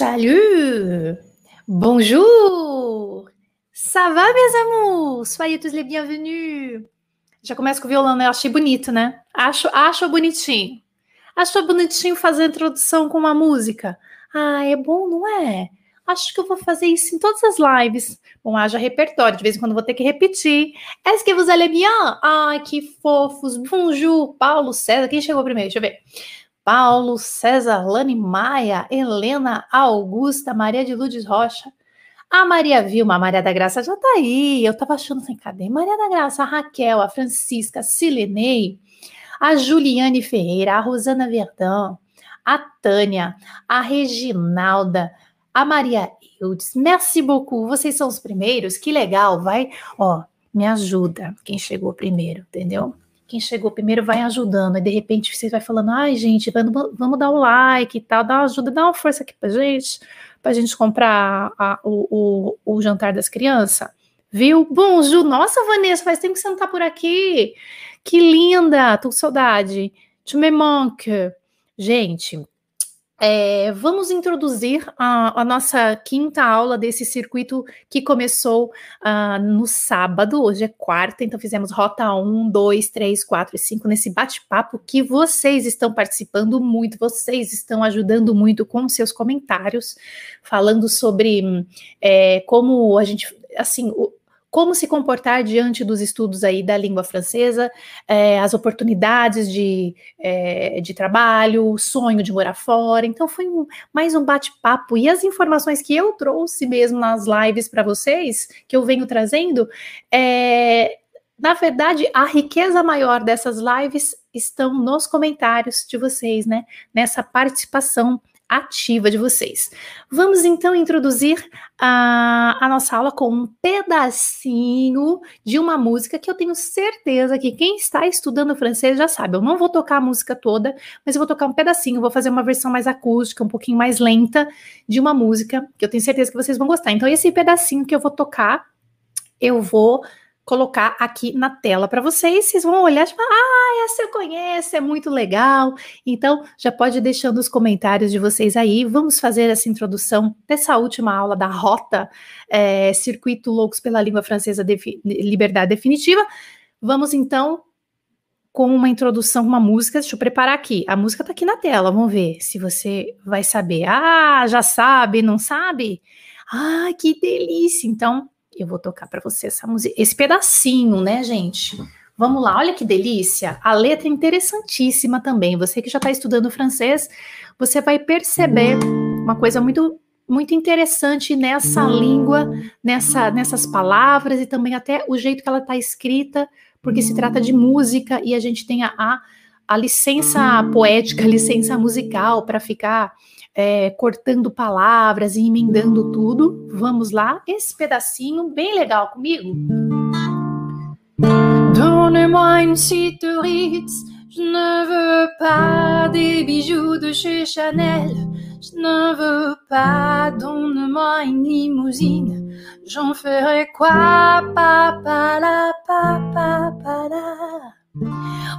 Salut! Bonjour! Ça va, mes amours? Soyez tous les bienvenus! Já começa com o violão, né? Eu achei bonito, né? Acho, acho bonitinho. Acho bonitinho fazer a introdução com uma música. Ah, é bom, não é? Acho que eu vou fazer isso em todas as lives. Bom, haja repertório, de vez em quando vou ter que repetir. Est-ce que vous allez bien? Ai, que fofos. Bonjour, Paulo César. Quem chegou primeiro? Deixa eu ver. Paulo, César, Lani Maia, Helena, Augusta, Maria de Lourdes Rocha, a Maria Vilma, a Maria da Graça já tá aí. Eu tava achando assim, cadê Maria da Graça? A Raquel, a Francisca, a Silenei, a Juliane Ferreira, a Rosana Verdão, a Tânia, a Reginalda, a Maria Eudes. Merci beaucoup. Vocês são os primeiros. Que legal. Vai, ó, me ajuda quem chegou primeiro, entendeu? Quem chegou primeiro vai ajudando, e de repente você vai falando, ai gente, vamos, vamos dar o like e tal, dá uma ajuda, dá uma força aqui pra gente, pra gente comprar a, o, o, o, jantar das crianças, viu? Bonjour, nossa Vanessa, faz tempo que você não tá por aqui, que linda, tô com saudade, tu me manque. Gente, é, vamos introduzir a, a, nossa quinta aula desse circuito que começou uh, no sábado, hoje é quarta, então fizemos rota 1, 2, 3, 4 e 5 nesse bate-papo que vocês estão participando muito, vocês estão ajudando muito com seus comentários, falando sobre é, como a gente, assim, como se comportar diante dos estudos aí da língua francesa, é, as oportunidades de, é, de trabalho, o sonho de morar fora. Então, foi um, mais um bate-papo. E as informações que eu trouxe mesmo nas lives para vocês, que eu venho trazendo, é, na verdade, a riqueza maior dessas lives estão nos comentários de vocês, né? Nessa participação ativa de vocês. Vamos então introduzir a, a, nossa aula com um pedacinho de uma música que eu tenho certeza que quem está estudando francês já sabe. Eu não vou tocar a música toda, mas eu vou tocar um pedacinho, vou fazer uma versão mais acústica, um pouquinho mais lenta de uma música que eu tenho certeza que vocês vão gostar. Então, esse pedacinho que eu vou tocar, eu vou colocar aqui na tela para vocês. Vocês vão olhar e falar: ah, essa eu conheço, é muito legal. Então, já pode ir deixando os comentários de vocês aí. Vamos fazer essa introdução dessa última aula da Rota é, Circuito Loucos pela Língua Francesa Defi Liberdade Definitiva. Vamos então com uma introdução, uma música. Deixa eu preparar aqui. A música está aqui na tela. Vamos ver se você vai saber. Ah, já sabe, não sabe? Ah, que delícia! Então, eu vou tocar para você essa música, esse pedacinho, né, gente? Vamos lá, olha que delícia. A letra é interessantíssima também. Você que já está estudando francês, você vai perceber uma coisa muito muito interessante nessa língua, nessa, nessas palavras e também até o jeito que ela está escrita, porque se trata de música e a gente tem a, a, a licença poética, a licença musical para ficar é, cortando palavras e emendando tudo. Vamos lá, esse pedacinho bem legal comigo. Donne-moi une suite Ritz, je ne veux pas des bijoux de chez Chanel, je ne veux pas, donne-moi une limousine, j'en ferai quoi, papa la, papa, la.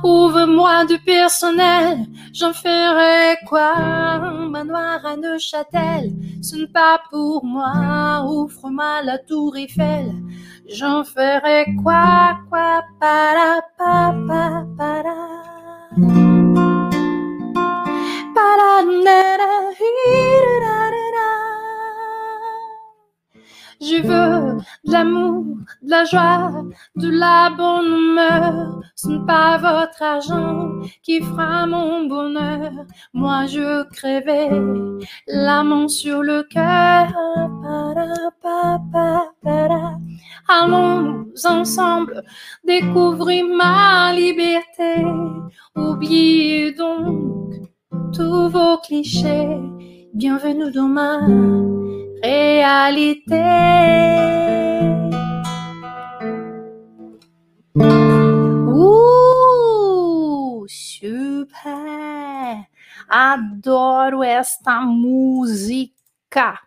Ouvre-moi du personnel, j'en ferai quoi? Manoir à Neuchâtel, ce n'est pas pour moi. Ouvre-moi la tour Eiffel, j'en ferai quoi? Quoi? Para, pa, pa, para. Para, Je veux de l'amour, de la joie, de la bonne humeur. Ce n'est pas votre argent qui fera mon bonheur. Moi, je crèverai la main sur le cœur. Allons ensemble découvrir ma liberté. Oubliez donc tous vos clichés. Bienvenue ma réalité. Uh, super! Adoro esta música.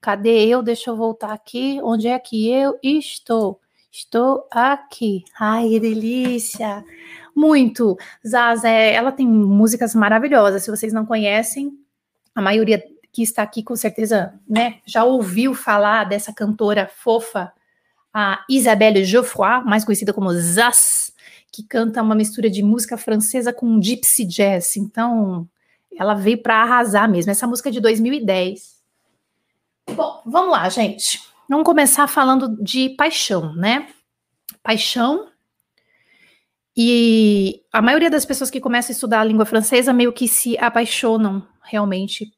Cadê eu? Deixa eu voltar aqui. Onde é que eu estou? Estou aqui. Ai, que delícia! Muito. Zaz, ela tem músicas maravilhosas. Se vocês não conhecem, a maioria que está aqui com certeza, né, já ouviu falar dessa cantora fofa, a Isabelle Geoffroy, mais conhecida como Zaz, que canta uma mistura de música francesa com gypsy jazz. Então, ela veio para arrasar mesmo. Essa música é de 2010. Bom, vamos lá, gente. Vamos começar falando de paixão, né? Paixão. E a maioria das pessoas que começam a estudar a língua francesa meio que se apaixonam realmente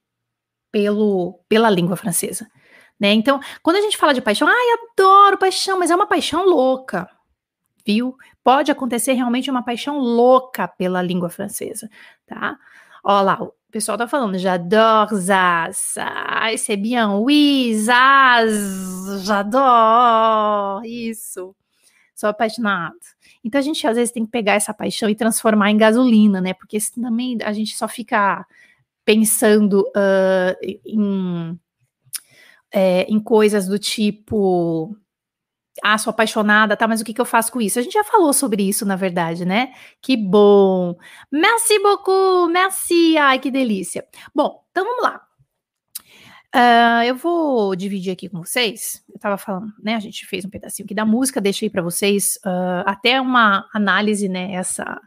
pelo, pela língua francesa. Né? Então, quando a gente fala de paixão, ai, adoro paixão, mas é uma paixão louca, viu? Pode acontecer realmente uma paixão louca pela língua francesa, tá? Olha lá, o pessoal tá falando, j'adore Zaz, ai, c'est bien, oui, Zaz, j'adore, isso, sou apaixonado. Então a gente às vezes tem que pegar essa paixão e transformar em gasolina, né? Porque também a gente só fica pensando uh, em, é, em coisas do tipo ah, sou apaixonada, tá, mas o que, que eu faço com isso? A gente já falou sobre isso, na verdade, né? Que bom! Merci beaucoup! Merci! Ai, que delícia! Bom, então vamos lá. Uh, eu vou dividir aqui com vocês. Eu tava falando, né? A gente fez um pedacinho aqui da música, deixei para vocês uh, até uma análise, né? Essa,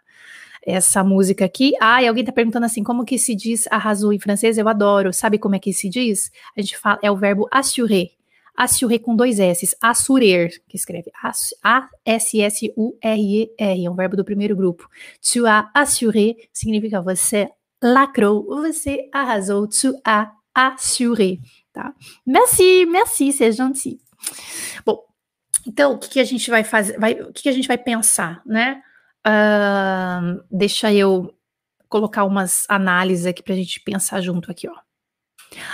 essa música aqui. Ah, e alguém tá perguntando assim, como que se diz arrasou em francês? Eu adoro. Sabe como é que se diz? A gente fala, é o verbo assurer assurer com dois S, assurer, que escreve A-S-S-U-R-E-R, é um verbo do primeiro grupo. Tu as assuré significa você lacrou, você arrasou, tu as assuré, tá? Merci, merci, c'est gentil. Bom, então, o que, que a gente vai fazer, vai, o que, que a gente vai pensar, né? Uh, deixa eu colocar umas análises aqui para a gente pensar junto aqui, ó.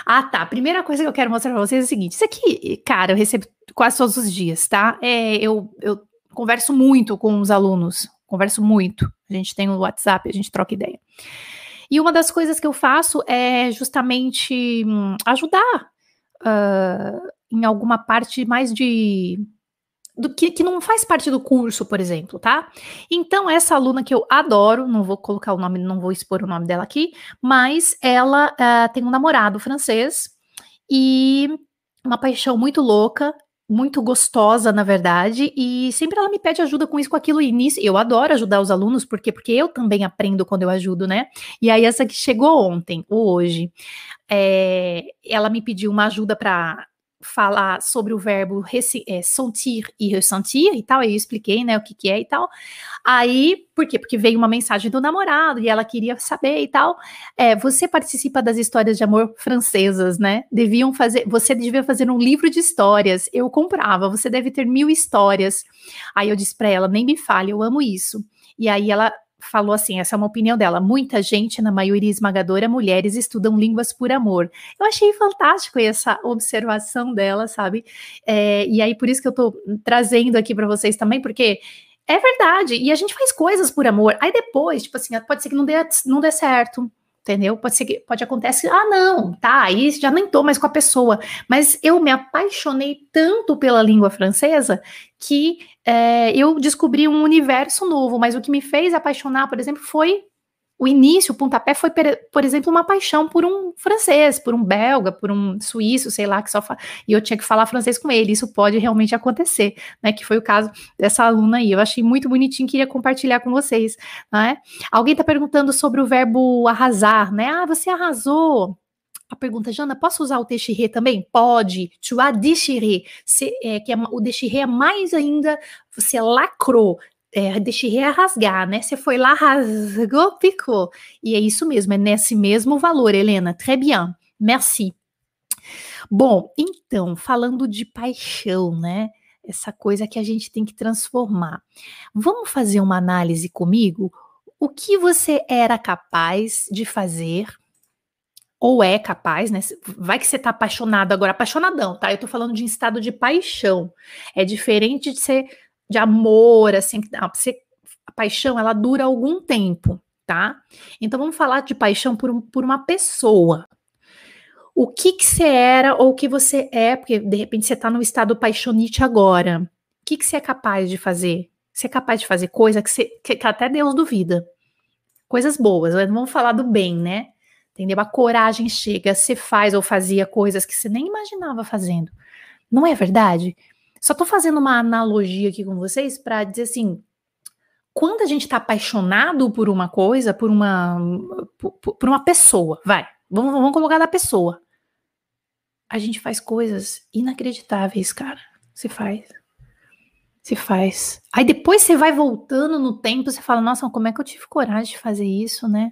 Ah, tá. A primeira coisa que eu quero mostrar pra vocês é o seguinte: isso aqui, cara, eu recebo quase todos os dias, tá? É, eu, eu converso muito com os alunos, converso muito. A gente tem o WhatsApp, a gente troca ideia. E uma das coisas que eu faço é justamente hum, ajudar uh, em alguma parte mais de do que, que não faz parte do curso, por exemplo, tá? Então, essa aluna que eu adoro, não vou colocar o nome, não vou expor o nome dela aqui, mas ela uh, tem um namorado francês e uma paixão muito louca, muito gostosa, na verdade, e sempre ela me pede ajuda com isso, com aquilo, e nisso, eu adoro ajudar os alunos, porque porque eu também aprendo quando eu ajudo, né? E aí essa que chegou ontem, ou hoje, é, ela me pediu uma ajuda para falar sobre o verbo é, sentir e ressentir e tal, aí eu expliquei, né, o que que é e tal. Aí, por quê? Porque veio uma mensagem do namorado e ela queria saber e tal. É, você participa das histórias de amor francesas, né? Deviam fazer, você devia fazer um livro de histórias. Eu comprava, você deve ter mil histórias. Aí eu disse para ela, nem me fale, eu amo isso. E aí ela falou assim: essa é uma opinião dela. Muita gente, na maioria esmagadora, mulheres estudam línguas por amor. Eu achei fantástico essa observação dela, sabe? É, e aí, por isso que eu tô trazendo aqui para vocês também, porque. É verdade, e a gente faz coisas por amor. Aí depois, tipo assim, pode ser que não dê, não dê certo, entendeu? Pode ser que pode acontecer, ah, não, tá, aí já nem tô mais com a pessoa. Mas eu me apaixonei tanto pela língua francesa que é, eu descobri um universo novo. Mas o que me fez apaixonar, por exemplo, foi o início, o pontapé foi, por exemplo, uma paixão por um francês, por um belga, por um suíço, sei lá, que só e eu tinha que falar francês com ele. Isso pode realmente acontecer, né? Que foi o caso dessa aluna aí. Eu achei muito bonitinho, queria compartilhar com vocês, né? Alguém está perguntando sobre o verbo arrasar, né? Ah, você arrasou. A pergunta, Jana, posso usar o déchiré também? Pode. Tu as déchiré, é, que é, o déchiré é mais ainda, você lacrou, é, deixei é rasgar, né? Você foi lá, rasgou, picou. E é isso mesmo, é nesse mesmo valor, Helena. Très bien, merci. Bom, então, falando de paixão, né? Essa coisa que a gente tem que transformar. Vamos fazer uma análise comigo? O que você era capaz de fazer ou é capaz, né? Vai que você tá apaixonado agora, apaixonadão, tá? Eu tô falando de um estado de paixão. É diferente de ser de amor, assim, a, paixão ela dura algum tempo, tá? Então vamos falar de paixão por, um, por uma pessoa. O que que você era ou o que você é, porque de repente você tá no estado paixonite agora. O que que você é capaz de fazer? Você é capaz de fazer coisa que, você, que, que até Deus duvida. Coisas boas, não vamos falar do bem, né? entendeu? A coragem chega, você faz ou fazia coisas que você nem imaginava fazendo. Não é verdade? Só tô fazendo uma analogia aqui com vocês para dizer assim, quando a gente tá apaixonado por uma coisa, por uma por, por uma pessoa, vai, vamos, vamos colocar da pessoa. A gente faz coisas inacreditáveis, cara. Se faz. Se faz. Aí depois você vai voltando no tempo, você fala, nossa, como é que eu tive coragem de fazer isso, né?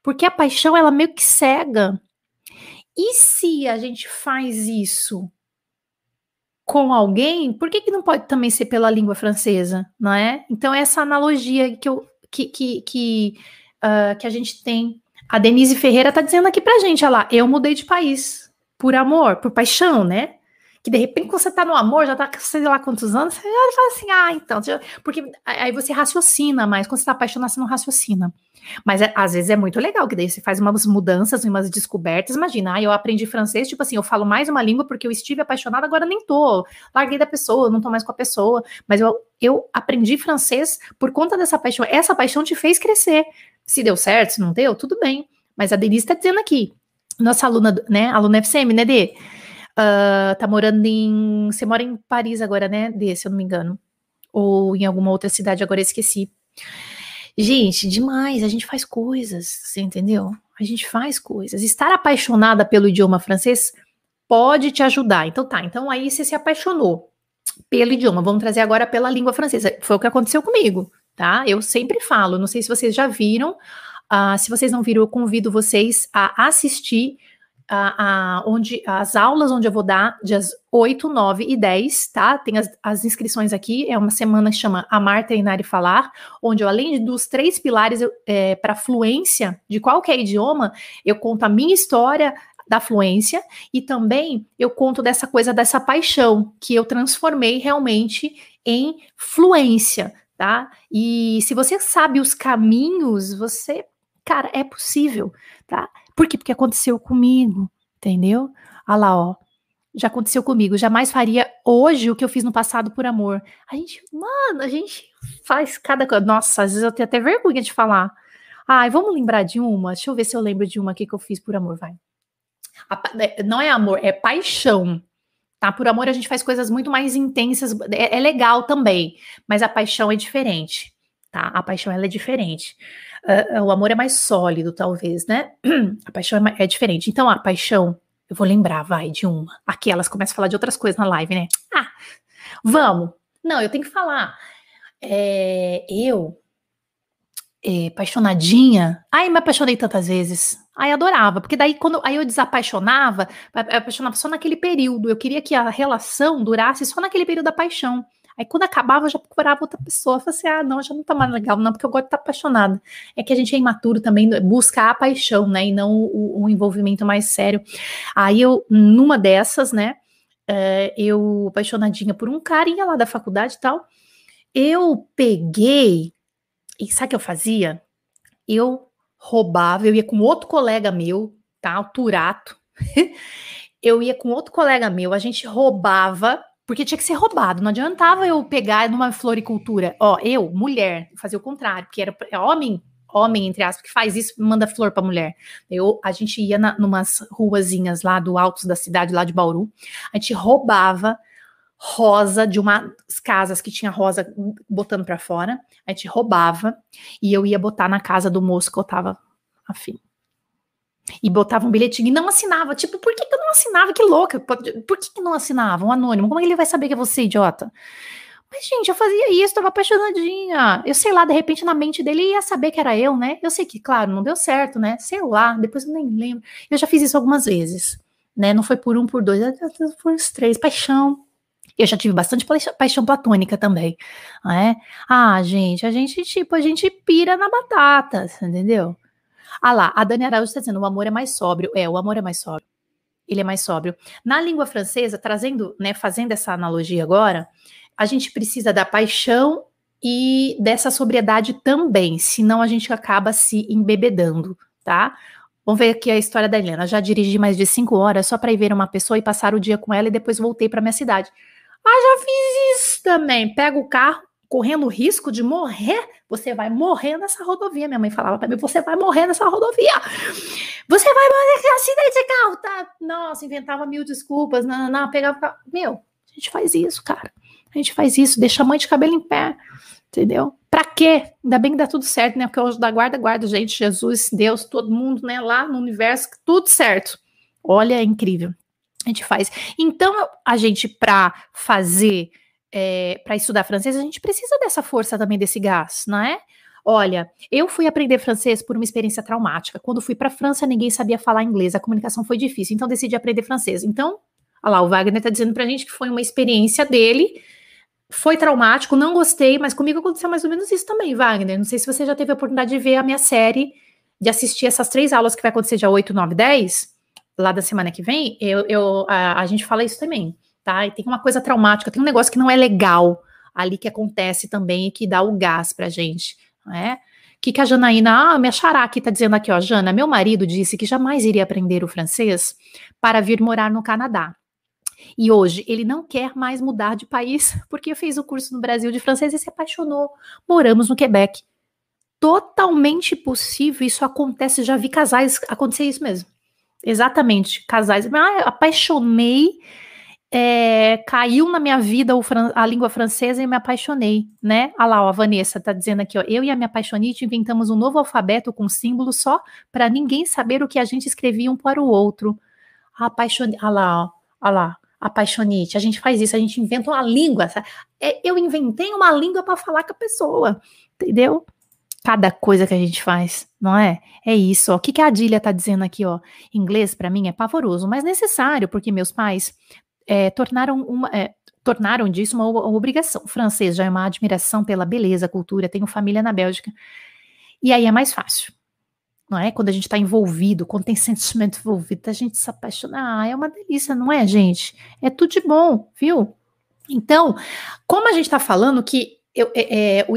Porque a paixão, ela meio que cega. E se a gente faz isso com alguém, por que, que não pode também ser pela língua francesa, não é? Então, essa analogia que, eu, que, que, que, uh, que a gente tem. A Denise Ferreira tá dizendo aqui pra gente, olha lá, eu mudei de país por amor, por paixão, né? Que de repente, quando você tá no amor, já tá sei lá quantos anos, você já fala assim, ah, então, porque aí você raciocina mais, quando você tá apaixonado, você não raciocina. Mas é, às vezes é muito legal, que daí você faz umas mudanças, umas descobertas. Imagina, ah, eu aprendi francês, tipo assim, eu falo mais uma língua porque eu estive apaixonada, agora nem tô. Larguei da pessoa, não tô mais com a pessoa. Mas eu, eu aprendi francês por conta dessa paixão. Essa paixão te fez crescer. Se deu certo, se não deu, tudo bem. Mas a Denise tá dizendo aqui, nossa aluna, né, aluna FCM, né, Dê? Uh, tá morando em. Você mora em Paris agora, né? De, se eu não me engano. Ou em alguma outra cidade, agora esqueci. Gente, demais. A gente faz coisas, você entendeu? A gente faz coisas. Estar apaixonada pelo idioma francês pode te ajudar. Então tá, então aí você se apaixonou pelo idioma. Vamos trazer agora pela língua francesa. Foi o que aconteceu comigo, tá? Eu sempre falo, não sei se vocês já viram. Uh, se vocês não viram, eu convido vocês a assistir a, a, onde as aulas onde eu vou dar dias 8, 9 e 10, tá? Tem as, as inscrições aqui, é uma semana que chama Amar, Treinar e Falar, onde eu, além dos três pilares é, para fluência de qualquer idioma, eu conto a minha história da fluência e também eu conto dessa coisa, dessa paixão que eu transformei realmente em fluência, tá? E se você sabe os caminhos, você, cara, é possível, tá? Por quê? Porque aconteceu comigo, entendeu? Olha lá, ó. Já aconteceu comigo. Jamais faria hoje o que eu fiz no passado por amor. A gente, mano, a gente faz cada coisa. Nossa, às vezes eu tenho até vergonha de falar. Ai, vamos lembrar de uma? Deixa eu ver se eu lembro de uma aqui que eu fiz por amor, vai. A, é, não é amor, é paixão. Tá? Por amor a gente faz coisas muito mais intensas. É, é legal também, mas a paixão é diferente. Tá? A paixão ela é diferente uh, o amor é mais sólido, talvez, né? A paixão é, é, diferente. Então, a paixão, eu vou lembrar, vai, de uma. Aqui elas começam a falar de outras coisas na live, né? Ah, vamos. Não, eu tenho que falar. É, eu, é, apaixonadinha. Ai, me apaixonei tantas vezes. Ai, adorava. Porque daí, quando aí eu desapaixonava, apaixonava só naquele período. Eu queria que a relação durasse só naquele período da paixão. Aí quando acabava, eu já procurava outra pessoa. Eu assim: ah, não, já não tá mais legal, não, porque eu gosto de estar apaixonada. É que a gente é imaturo também, busca a paixão, né? E não o, o envolvimento mais sério. Aí eu, numa dessas, né? É, eu apaixonadinha por um carinha lá da faculdade e tal. Eu peguei, e sabe o que eu fazia? Eu roubava, eu ia com outro colega meu, tá? O Turato. eu ia com outro colega meu, a gente roubava porque tinha que ser roubado, não adiantava eu pegar numa floricultura. Ó, eu, mulher, fazer o contrário, porque era é homem, homem, entre aspas, que faz isso, manda flor pra mulher. Eu, a gente ia na, numas ruazinhas lá do alto da cidade, lá de Bauru, a gente roubava rosa de umas casas que tinha rosa botando para fora, a gente roubava e eu ia botar na casa do moço que eu tava afim. E botava um bilhetinho e não assinava. Tipo, por que, que eu não assinava? Que louca. Por que, que não assinava? Um anônimo. Como é que ele vai saber que é você, idiota? Mas, gente, eu fazia isso, tava apaixonadinha. Eu sei lá, de repente, na mente dele ia saber que era eu, né? Eu sei que, claro, não deu certo, né? Sei lá, depois eu nem lembro. Eu já fiz isso algumas vezes, né? Não foi por um, por dois, foi uns três. Paixão. Eu já tive bastante paixão platônica também, né? Ah, gente, a gente, tipo, a gente pira na batata, entendeu? Ah lá, a Dani Araújo está dizendo, o amor é mais sóbrio. É, o amor é mais sóbrio. Ele é mais sóbrio. Na língua francesa, trazendo, né, fazendo essa analogia agora, a gente precisa da paixão e dessa sobriedade também, senão a gente acaba se embebedando, tá? Vamos ver aqui a história da Helena. Já dirigi mais de cinco horas só para ir ver uma pessoa e passar o dia com ela e depois voltei para minha cidade. Ah, já fiz isso também. Pega o carro, correndo o risco de morrer, você vai morrer nessa rodovia. Minha mãe falava para mim: você vai morrer nessa rodovia. Você vai morrer acidente de carro, tá? Nossa, inventava mil desculpas, não, não, não, pegava. Meu, a gente faz isso, cara. A gente faz isso, deixa a mãe de cabelo em pé, entendeu? Pra quê? Ainda bem que dá tudo certo, né? Porque hoje da guarda, guarda, gente, Jesus, Deus, todo mundo, né? Lá no universo, tudo certo. Olha, é incrível. A gente faz. Então, a gente, para fazer, é, para estudar francês, a gente precisa dessa força também, desse gás, não é? Olha, eu fui aprender francês por uma experiência traumática. Quando fui para a França, ninguém sabia falar inglês, a comunicação foi difícil, então decidi aprender francês. Então, olha lá, o Wagner está dizendo para a gente que foi uma experiência dele, foi traumático, não gostei, mas comigo aconteceu mais ou menos isso também, Wagner. Não sei se você já teve a oportunidade de ver a minha série, de assistir essas três aulas que vai acontecer dia 8, 9, 10, lá da semana que vem, eu, eu a, a gente fala isso também, tá? E tem uma coisa traumática, tem um negócio que não é legal ali que acontece também e que dá o gás pra gente né? Que, que a Janaína, ah, minha xará aqui tá dizendo aqui, ó, Jana, meu marido disse que jamais iria aprender o francês para vir morar no Canadá. E hoje ele não quer mais mudar de país porque fez o curso no Brasil de francês e se apaixonou. Moramos no Quebec. Totalmente possível, isso acontece, já vi casais acontecer isso mesmo. Exatamente, casais. Ah, apaixonei é, caiu na minha vida a língua francesa e me apaixonei, né? Olha lá, ó, a Vanessa tá dizendo aqui, ó, eu e a minha apaixonite inventamos um novo alfabeto com símbolos só para ninguém saber o que a gente escrevia um para o outro. Apaixonite, olha lá, ó, olha lá, apaixonite, a gente faz isso, a gente inventa uma língua. É, eu inventei uma língua para falar com a pessoa, entendeu? Cada coisa que a gente faz, não é? É isso, ó. O que, que a Adília tá dizendo aqui, ó? Inglês, para mim, é pavoroso, mas necessário, porque meus pais é, tornaram, uma, é, tornaram disso uma, uma, obrigação. O francês já é uma admiração pela beleza, cultura, tenho família na Bélgica. E aí é mais fácil, não é? Quando a gente está envolvido, quando tem sentimento envolvido, a gente se apaixona. Ah, é uma delícia, não é, gente? É tudo de bom, viu? Então, como a gente está falando que eu, é, é, o,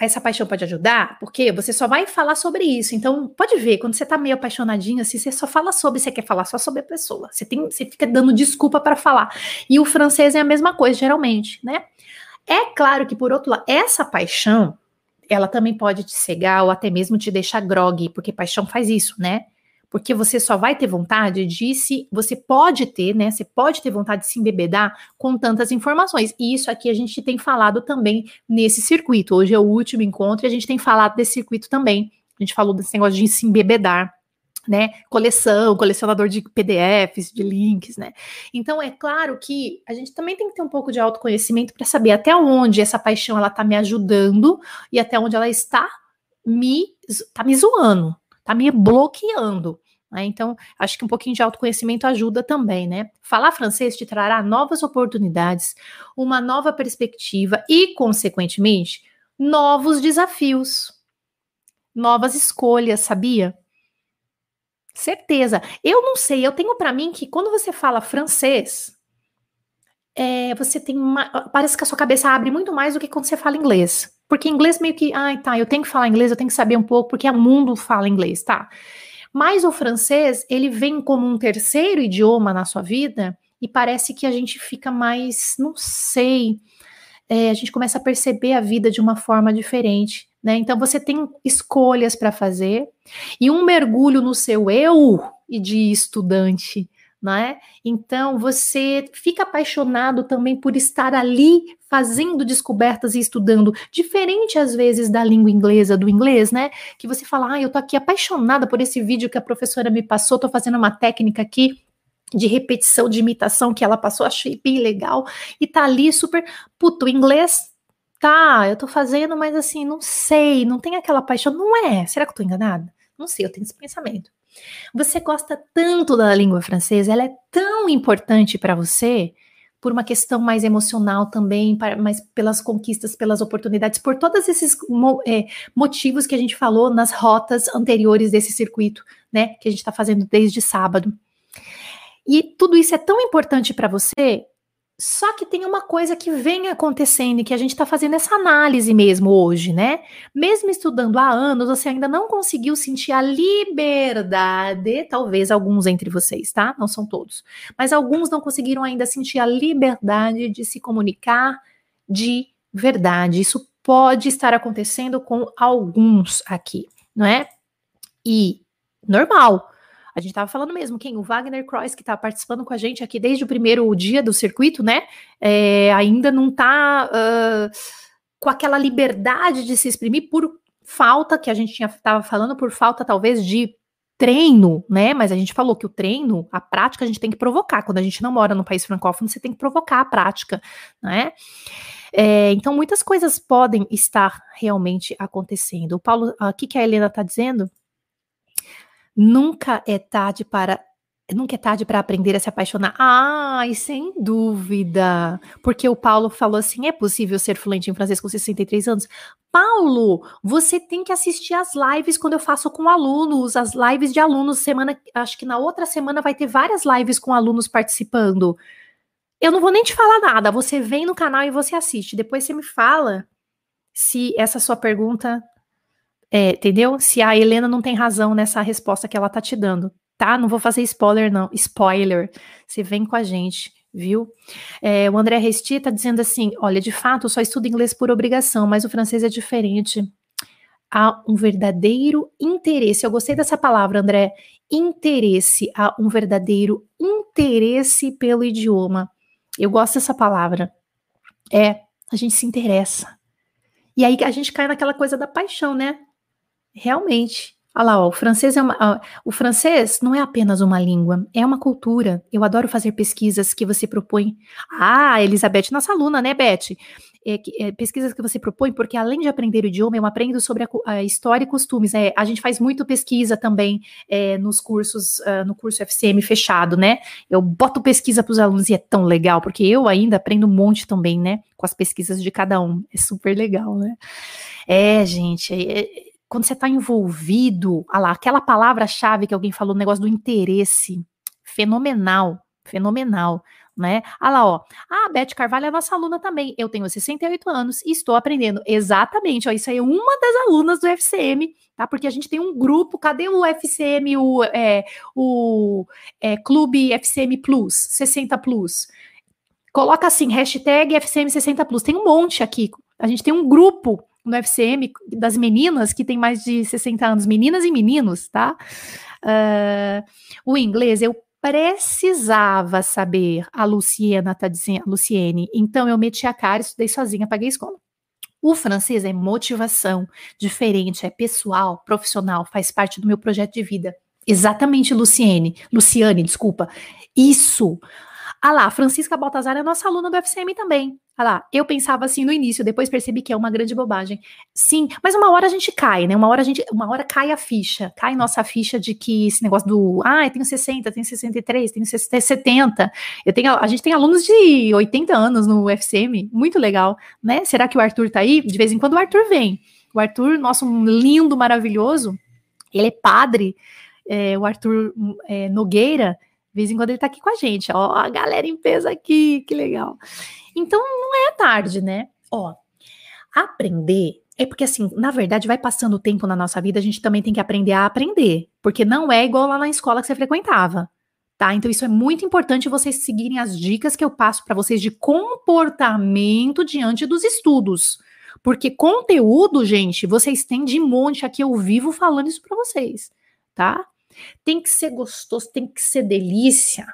essa paixão pode ajudar, porque você só vai falar sobre isso. Então, pode ver, quando você tá meio apaixonadinho, assim, você só fala sobre, você quer falar só sobre a pessoa. Você, tem, você fica dando desculpa para falar. E o francês é a mesma coisa, geralmente, né? É claro que, por outro lado, essa paixão, ela também pode te cegar ou até mesmo te deixar grog, porque paixão faz isso, né? Porque você só vai ter vontade de se. Você pode ter, né? Você pode ter vontade de se embebedar com tantas informações. E isso aqui a gente tem falado também nesse circuito. Hoje é o último encontro e a gente tem falado desse circuito também. A gente falou desse negócio de se embebedar. Né, coleção, colecionador de PDFs, de links, né? Então é claro que a gente também tem que ter um pouco de autoconhecimento para saber até onde essa paixão ela tá me ajudando e até onde ela está me tá me zoando, tá me bloqueando. Né? Então, acho que um pouquinho de autoconhecimento ajuda também, né? Falar francês te trará novas oportunidades, uma nova perspectiva e, consequentemente, novos desafios, novas escolhas, sabia? Certeza. Eu não sei, eu tenho para mim que quando você fala francês, é, você tem uma, parece que a sua cabeça abre muito mais do que quando você fala inglês. Porque inglês meio que, ai, tá, eu tenho que falar inglês, eu tenho que saber um pouco, porque o mundo fala inglês, tá? Mas o francês, ele vem como um terceiro idioma na sua vida e parece que a gente fica mais, não sei, é, a gente começa a perceber a vida de uma forma diferente, né? Então você tem escolhas para fazer e um mergulho no seu eu e de estudante né? Então você fica apaixonado também por estar ali fazendo descobertas e estudando, diferente às vezes da língua inglesa, do inglês, né? Que você fala, ah, eu tô aqui apaixonada por esse vídeo que a professora me passou, tô fazendo uma técnica aqui de repetição, de imitação que ela passou, achei bem legal, e tá ali super, puto, o inglês tá, eu tô fazendo, mas assim, não sei, não tem aquela paixão, não é, será que eu tô enganada? Não sei, eu tenho esse pensamento. Você gosta tanto da língua francesa, ela é tão importante para você, por uma questão mais emocional também, mas pelas conquistas, pelas oportunidades, por todos esses é, motivos que a gente falou nas rotas anteriores desse circuito, né, que a gente está fazendo desde sábado. E tudo isso é tão importante para você só que tem uma coisa que vem acontecendo e que a gente está fazendo essa análise mesmo hoje, né? Mesmo estudando há anos, você ainda não conseguiu sentir a liberdade, talvez alguns entre vocês, tá? Não são todos, mas alguns não conseguiram ainda sentir a liberdade de se comunicar de verdade. Isso pode estar acontecendo com alguns aqui, não é? E normal. A gente estava falando mesmo, quem? O Wagner Cross, que está participando com a gente aqui desde o primeiro dia do circuito, né? É, ainda não está uh, com aquela liberdade de se exprimir por falta, que a gente estava falando, por falta talvez de treino, né? Mas a gente falou que o treino, a prática, a gente tem que provocar. Quando a gente não mora no país francófono, você tem que provocar a prática, né? É, então, muitas coisas podem estar realmente acontecendo. O Paulo, o que, que a Helena está dizendo? Nunca é tarde para nunca é tarde para aprender a se apaixonar. Ai, sem dúvida. Porque o Paulo falou assim: é possível ser fluente em francês com 63 anos? Paulo, você tem que assistir as lives quando eu faço com alunos, as lives de alunos. Semana, acho que na outra semana vai ter várias lives com alunos participando. Eu não vou nem te falar nada, você vem no canal e você assiste. Depois você me fala se essa sua pergunta, é, entendeu? Se a Helena não tem razão nessa resposta que ela tá te dando, tá? Não vou fazer spoiler, não. Spoiler. Você vem com a gente, viu? É, o André Resti tá dizendo assim: olha, de fato, eu só estudo inglês por obrigação, mas o francês é diferente. Há um verdadeiro interesse. Eu gostei dessa palavra, André. Interesse. Há um verdadeiro interesse pelo idioma. Eu gosto dessa palavra. É, a gente se interessa. E aí a gente cai naquela coisa da paixão, né? Realmente. Olha lá, ó, o francês é uma, o francês não é apenas uma língua, é uma cultura. Eu adoro fazer pesquisas que você propõe. Ah, Elizabeth, nossa aluna, né, Beth? É, é, pesquisas que você propõe, porque além de aprender o idioma, eu aprendo sobre a, a história e costumes. É, a gente faz muito pesquisa também é, nos cursos, uh, no curso FCM fechado, né? Eu boto pesquisa para os alunos e é tão legal, porque eu ainda aprendo um monte também, né? Com as pesquisas de cada um. É super legal, né? É, gente, é, é quando você está envolvido, ah lá, aquela palavra-chave que alguém falou, o negócio do interesse, fenomenal, fenomenal, né? Ah lá, ó, a Beth Carvalho é nossa aluna também, eu tenho 68 anos e estou aprendendo, exatamente, ó, isso aí é uma das alunas do FCM, tá? Porque a gente tem um grupo, cadê o FCM, o, é, o é, Clube FCM Plus, 60 Plus? Coloca assim, hashtag FCM60 Plus, tem um monte aqui, a gente tem um grupo no FCM das meninas que tem mais de 60 anos, meninas e meninos, tá? Uh, o inglês eu precisava saber, a Luciana tá dizendo, Luciene, então eu meti a cara, estudei sozinha, paguei escola. O francês é motivação, diferente, é pessoal, profissional, faz parte do meu projeto de vida. Exatamente, Luciene, Luciane, desculpa. Isso. Ah lá, Francisca Baltazar é nossa aluna do FCM também. Ah lá, eu pensava assim no início, depois percebi que é uma grande bobagem. Sim, mas uma hora a gente cai, né? Uma hora a gente, uma hora cai a ficha, cai nossa ficha de que esse negócio do, ah, eu tenho 60, tenho 63, tenho 70. Eu tenho, a gente tem alunos de 80 anos no FCM, muito legal, né? Será que o Arthur tá aí? De vez em quando o Arthur vem. O Arthur, nosso lindo, maravilhoso, ele é padre, é, o Arthur é, Nogueira, vez em quando ele tá aqui com a gente, ó, a galera em peso aqui, que legal. Então não é tarde, né? Ó, aprender é porque assim, na verdade, vai passando o tempo na nossa vida, a gente também tem que aprender a aprender, porque não é igual lá na escola que você frequentava. Tá? Então isso é muito importante vocês seguirem as dicas que eu passo para vocês de comportamento diante dos estudos. Porque conteúdo, gente, vocês têm de monte aqui eu vivo falando isso para vocês, tá? Tem que ser gostoso, tem que ser delícia,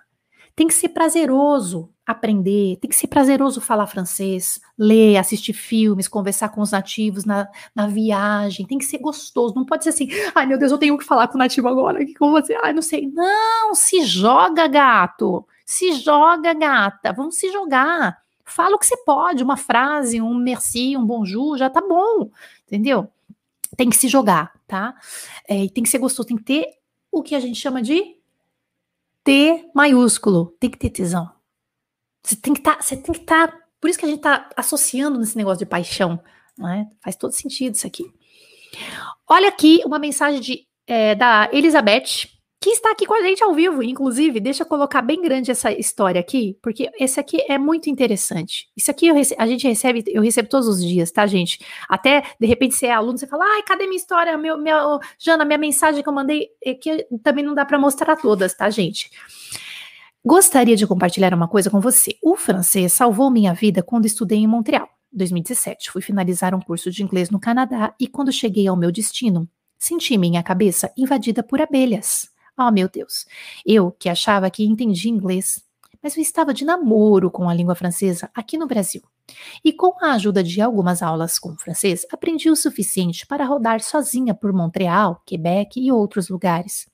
tem que ser prazeroso aprender, tem que ser prazeroso falar francês, ler, assistir filmes, conversar com os nativos na, na viagem, tem que ser gostoso, não pode ser assim, ai meu Deus, eu tenho que falar com o nativo agora, que como você, ai não sei, não, se joga gato, se joga gata, vamos se jogar, fala o que você pode, uma frase, um merci, um bonjour, já tá bom, entendeu? Tem que se jogar, tá? É, tem que ser gostoso, tem que ter o que a gente chama de T maiúsculo. Tem que ter tesão. Você tem que tá, estar. Tá, por isso que a gente está associando nesse negócio de paixão. Né? Faz todo sentido isso aqui. Olha aqui uma mensagem de, é, da Elizabeth que está aqui com a gente ao vivo, inclusive, deixa eu colocar bem grande essa história aqui, porque esse aqui é muito interessante. Isso aqui a gente recebe, eu recebo todos os dias, tá, gente? Até, de repente, você é aluno, você fala, ai, cadê minha história? Meu, minha, Jana, minha mensagem que eu mandei, é que também não dá para mostrar todas, tá, gente? Gostaria de compartilhar uma coisa com você. O francês salvou minha vida quando estudei em Montreal, 2017. Fui finalizar um curso de inglês no Canadá e quando cheguei ao meu destino, senti minha cabeça invadida por abelhas. Oh, meu Deus. Eu que achava que entendia inglês, mas eu estava de namoro com a língua francesa aqui no Brasil. E com a ajuda de algumas aulas com francês, aprendi o suficiente para rodar sozinha por Montreal, Quebec e outros lugares.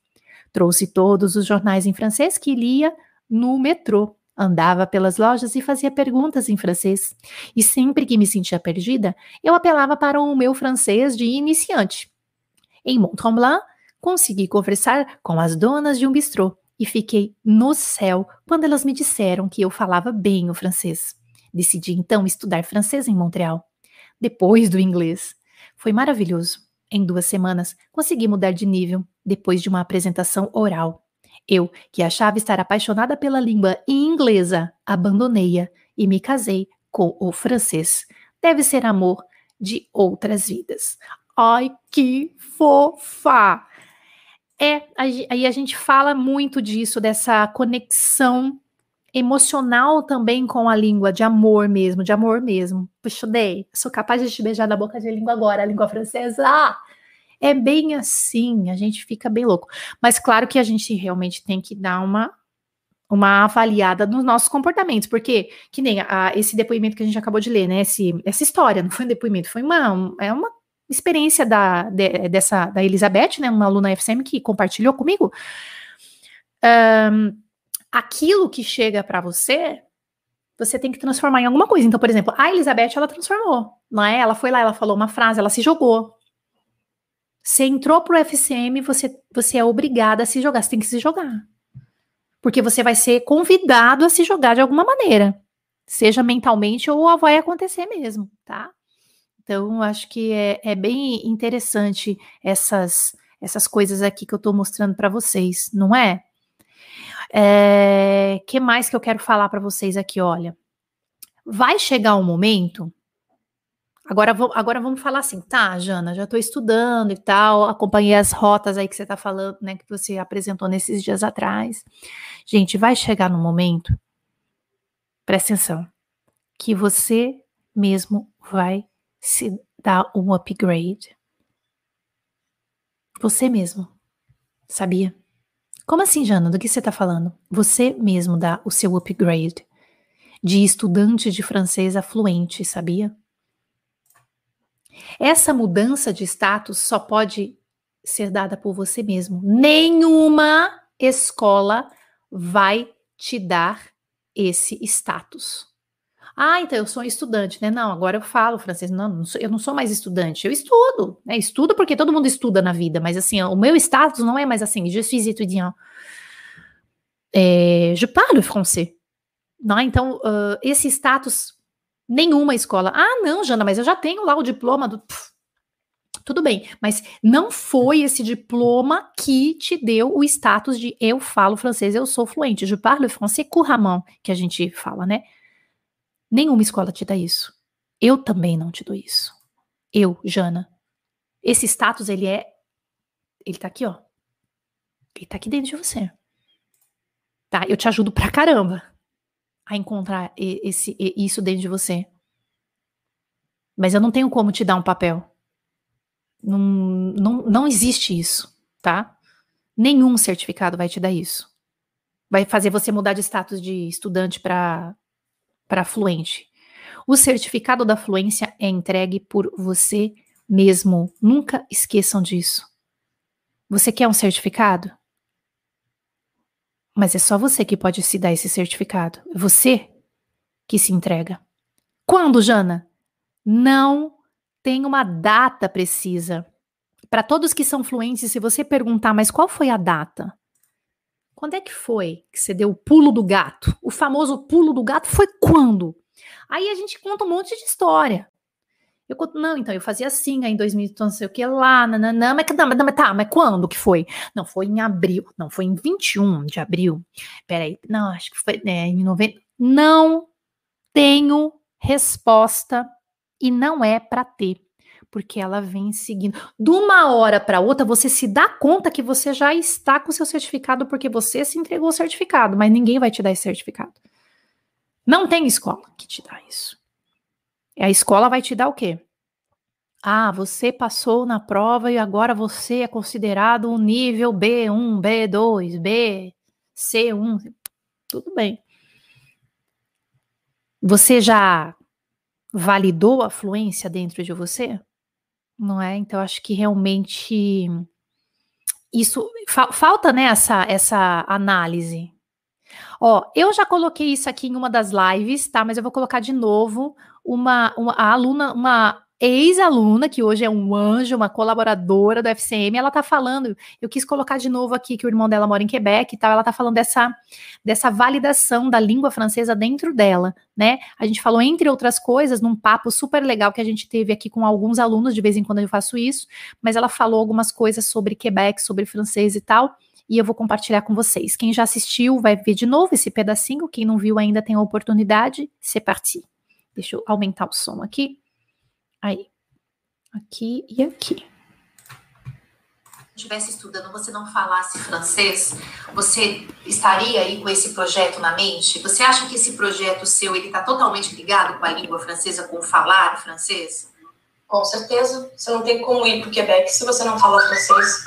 Trouxe todos os jornais em francês que lia no metrô. Andava pelas lojas e fazia perguntas em francês. E sempre que me sentia perdida, eu apelava para o meu francês de iniciante. Em Mont-Tremblant, consegui conversar com as donas de um bistrô e fiquei no céu quando elas me disseram que eu falava bem o francês. Decidi então estudar francês em Montreal, depois do inglês. Foi maravilhoso. Em duas semanas, consegui mudar de nível depois de uma apresentação oral. Eu, que achava estar apaixonada pela língua inglesa, abandonei-a e me casei com o francês. Deve ser amor de outras vidas. Ai, que fofa! É, aí a gente fala muito disso, dessa conexão emocional também com a língua, de amor mesmo, de amor mesmo. Puxa, dei, sou capaz de te beijar na boca de língua agora, a língua francesa. Ah, é bem assim, a gente fica bem louco. Mas claro que a gente realmente tem que dar uma uma avaliada nos nossos comportamentos, porque que nem a, esse depoimento que a gente acabou de ler, né? Esse, essa história não foi um depoimento, foi uma é uma experiência da de, dessa da Elizabeth, né? Uma aluna FCM que compartilhou comigo. Um, aquilo que chega para você, você tem que transformar em alguma coisa. Então, por exemplo, a Elizabeth, ela transformou, não é? Ela foi lá, ela falou uma frase, ela se jogou. Você entrou pro FCM, você, você é obrigada a se jogar, você tem que se jogar. Porque você vai ser convidado a se jogar de alguma maneira. Seja mentalmente ou vai acontecer mesmo, tá? Então, acho que é, é bem interessante essas, essas coisas aqui que eu tô mostrando para vocês, não é? É, que mais que eu quero falar para vocês aqui? Olha, vai chegar um momento. Agora, agora vamos falar assim, tá, Jana? Já estou estudando e tal, acompanhei as rotas aí que você está falando, né? Que você apresentou nesses dias atrás. Gente, vai chegar no momento, presta atenção, que você mesmo vai se dar um upgrade. Você mesmo, sabia? Como assim, Jana? Do que você está falando? Você mesmo dá o seu upgrade de estudante de francês a fluente, sabia? Essa mudança de status só pode ser dada por você mesmo. Nenhuma escola vai te dar esse status. Ah, então eu sou estudante, né? Não, agora eu falo francês. Não, não sou, eu não sou mais estudante. Eu estudo, né? Estudo porque todo mundo estuda na vida, mas assim, o meu status não é mais assim. Je suis étudiant. É, je parle français. Não, então, uh, esse status, nenhuma escola. Ah, não, Jana, mas eu já tenho lá o diploma do. Pff, tudo bem, mas não foi esse diploma que te deu o status de eu falo francês, eu sou fluente. Je parle français couramment, que a gente fala, né? Nenhuma escola te dá isso. Eu também não te dou isso. Eu, Jana. Esse status, ele é. Ele tá aqui, ó. Ele tá aqui dentro de você. Tá? Eu te ajudo pra caramba a encontrar esse, isso dentro de você. Mas eu não tenho como te dar um papel. Não, não, não existe isso, tá? Nenhum certificado vai te dar isso. Vai fazer você mudar de status de estudante para fluente. O certificado da fluência é entregue por você mesmo. Nunca esqueçam disso. Você quer um certificado? Mas é só você que pode se dar esse certificado. É você que se entrega. Quando, Jana? Não tem uma data precisa. Para todos que são fluentes, se você perguntar, mas qual foi a data? Quando é que foi que você deu o pulo do gato? O famoso pulo do gato foi quando? Aí a gente conta um monte de história. Eu conto, não, então eu fazia assim, aí em 2000, não sei o que lá, nananã, mas, não, mas tá, mas quando que foi? Não, foi em abril, não, foi em 21 de abril. Peraí, não, acho que foi é, em novembro. Não tenho resposta e não é para ter, porque ela vem seguindo. De uma hora para outra, você se dá conta que você já está com seu certificado porque você se entregou o certificado, mas ninguém vai te dar esse certificado. Não tem escola que te dá isso. A escola vai te dar o quê? Ah, você passou na prova e agora você é considerado um nível B1, B2, B, C1. Tudo bem. Você já validou a fluência dentro de você? Não é? Então, acho que realmente isso fa falta né, essa, essa análise. Ó, eu já coloquei isso aqui em uma das lives, tá? Mas eu vou colocar de novo uma, uma a aluna, uma ex-aluna, que hoje é um anjo, uma colaboradora do FCM, ela tá falando, eu quis colocar de novo aqui que o irmão dela mora em Quebec e tal, ela tá falando dessa, dessa validação da língua francesa dentro dela, né? A gente falou, entre outras coisas, num papo super legal que a gente teve aqui com alguns alunos, de vez em quando eu faço isso, mas ela falou algumas coisas sobre Quebec, sobre francês e tal, e eu vou compartilhar com vocês. Quem já assistiu vai ver de novo esse pedacinho, quem não viu ainda tem a oportunidade, c'est parti. Deixa eu aumentar o som aqui. Aí. Aqui e aqui. estivesse estudando, você não falasse francês, você estaria aí com esse projeto na mente? Você acha que esse projeto seu ele está totalmente ligado com a língua francesa, com falar francês? Com certeza. Você não tem como ir para o Quebec se você não fala francês.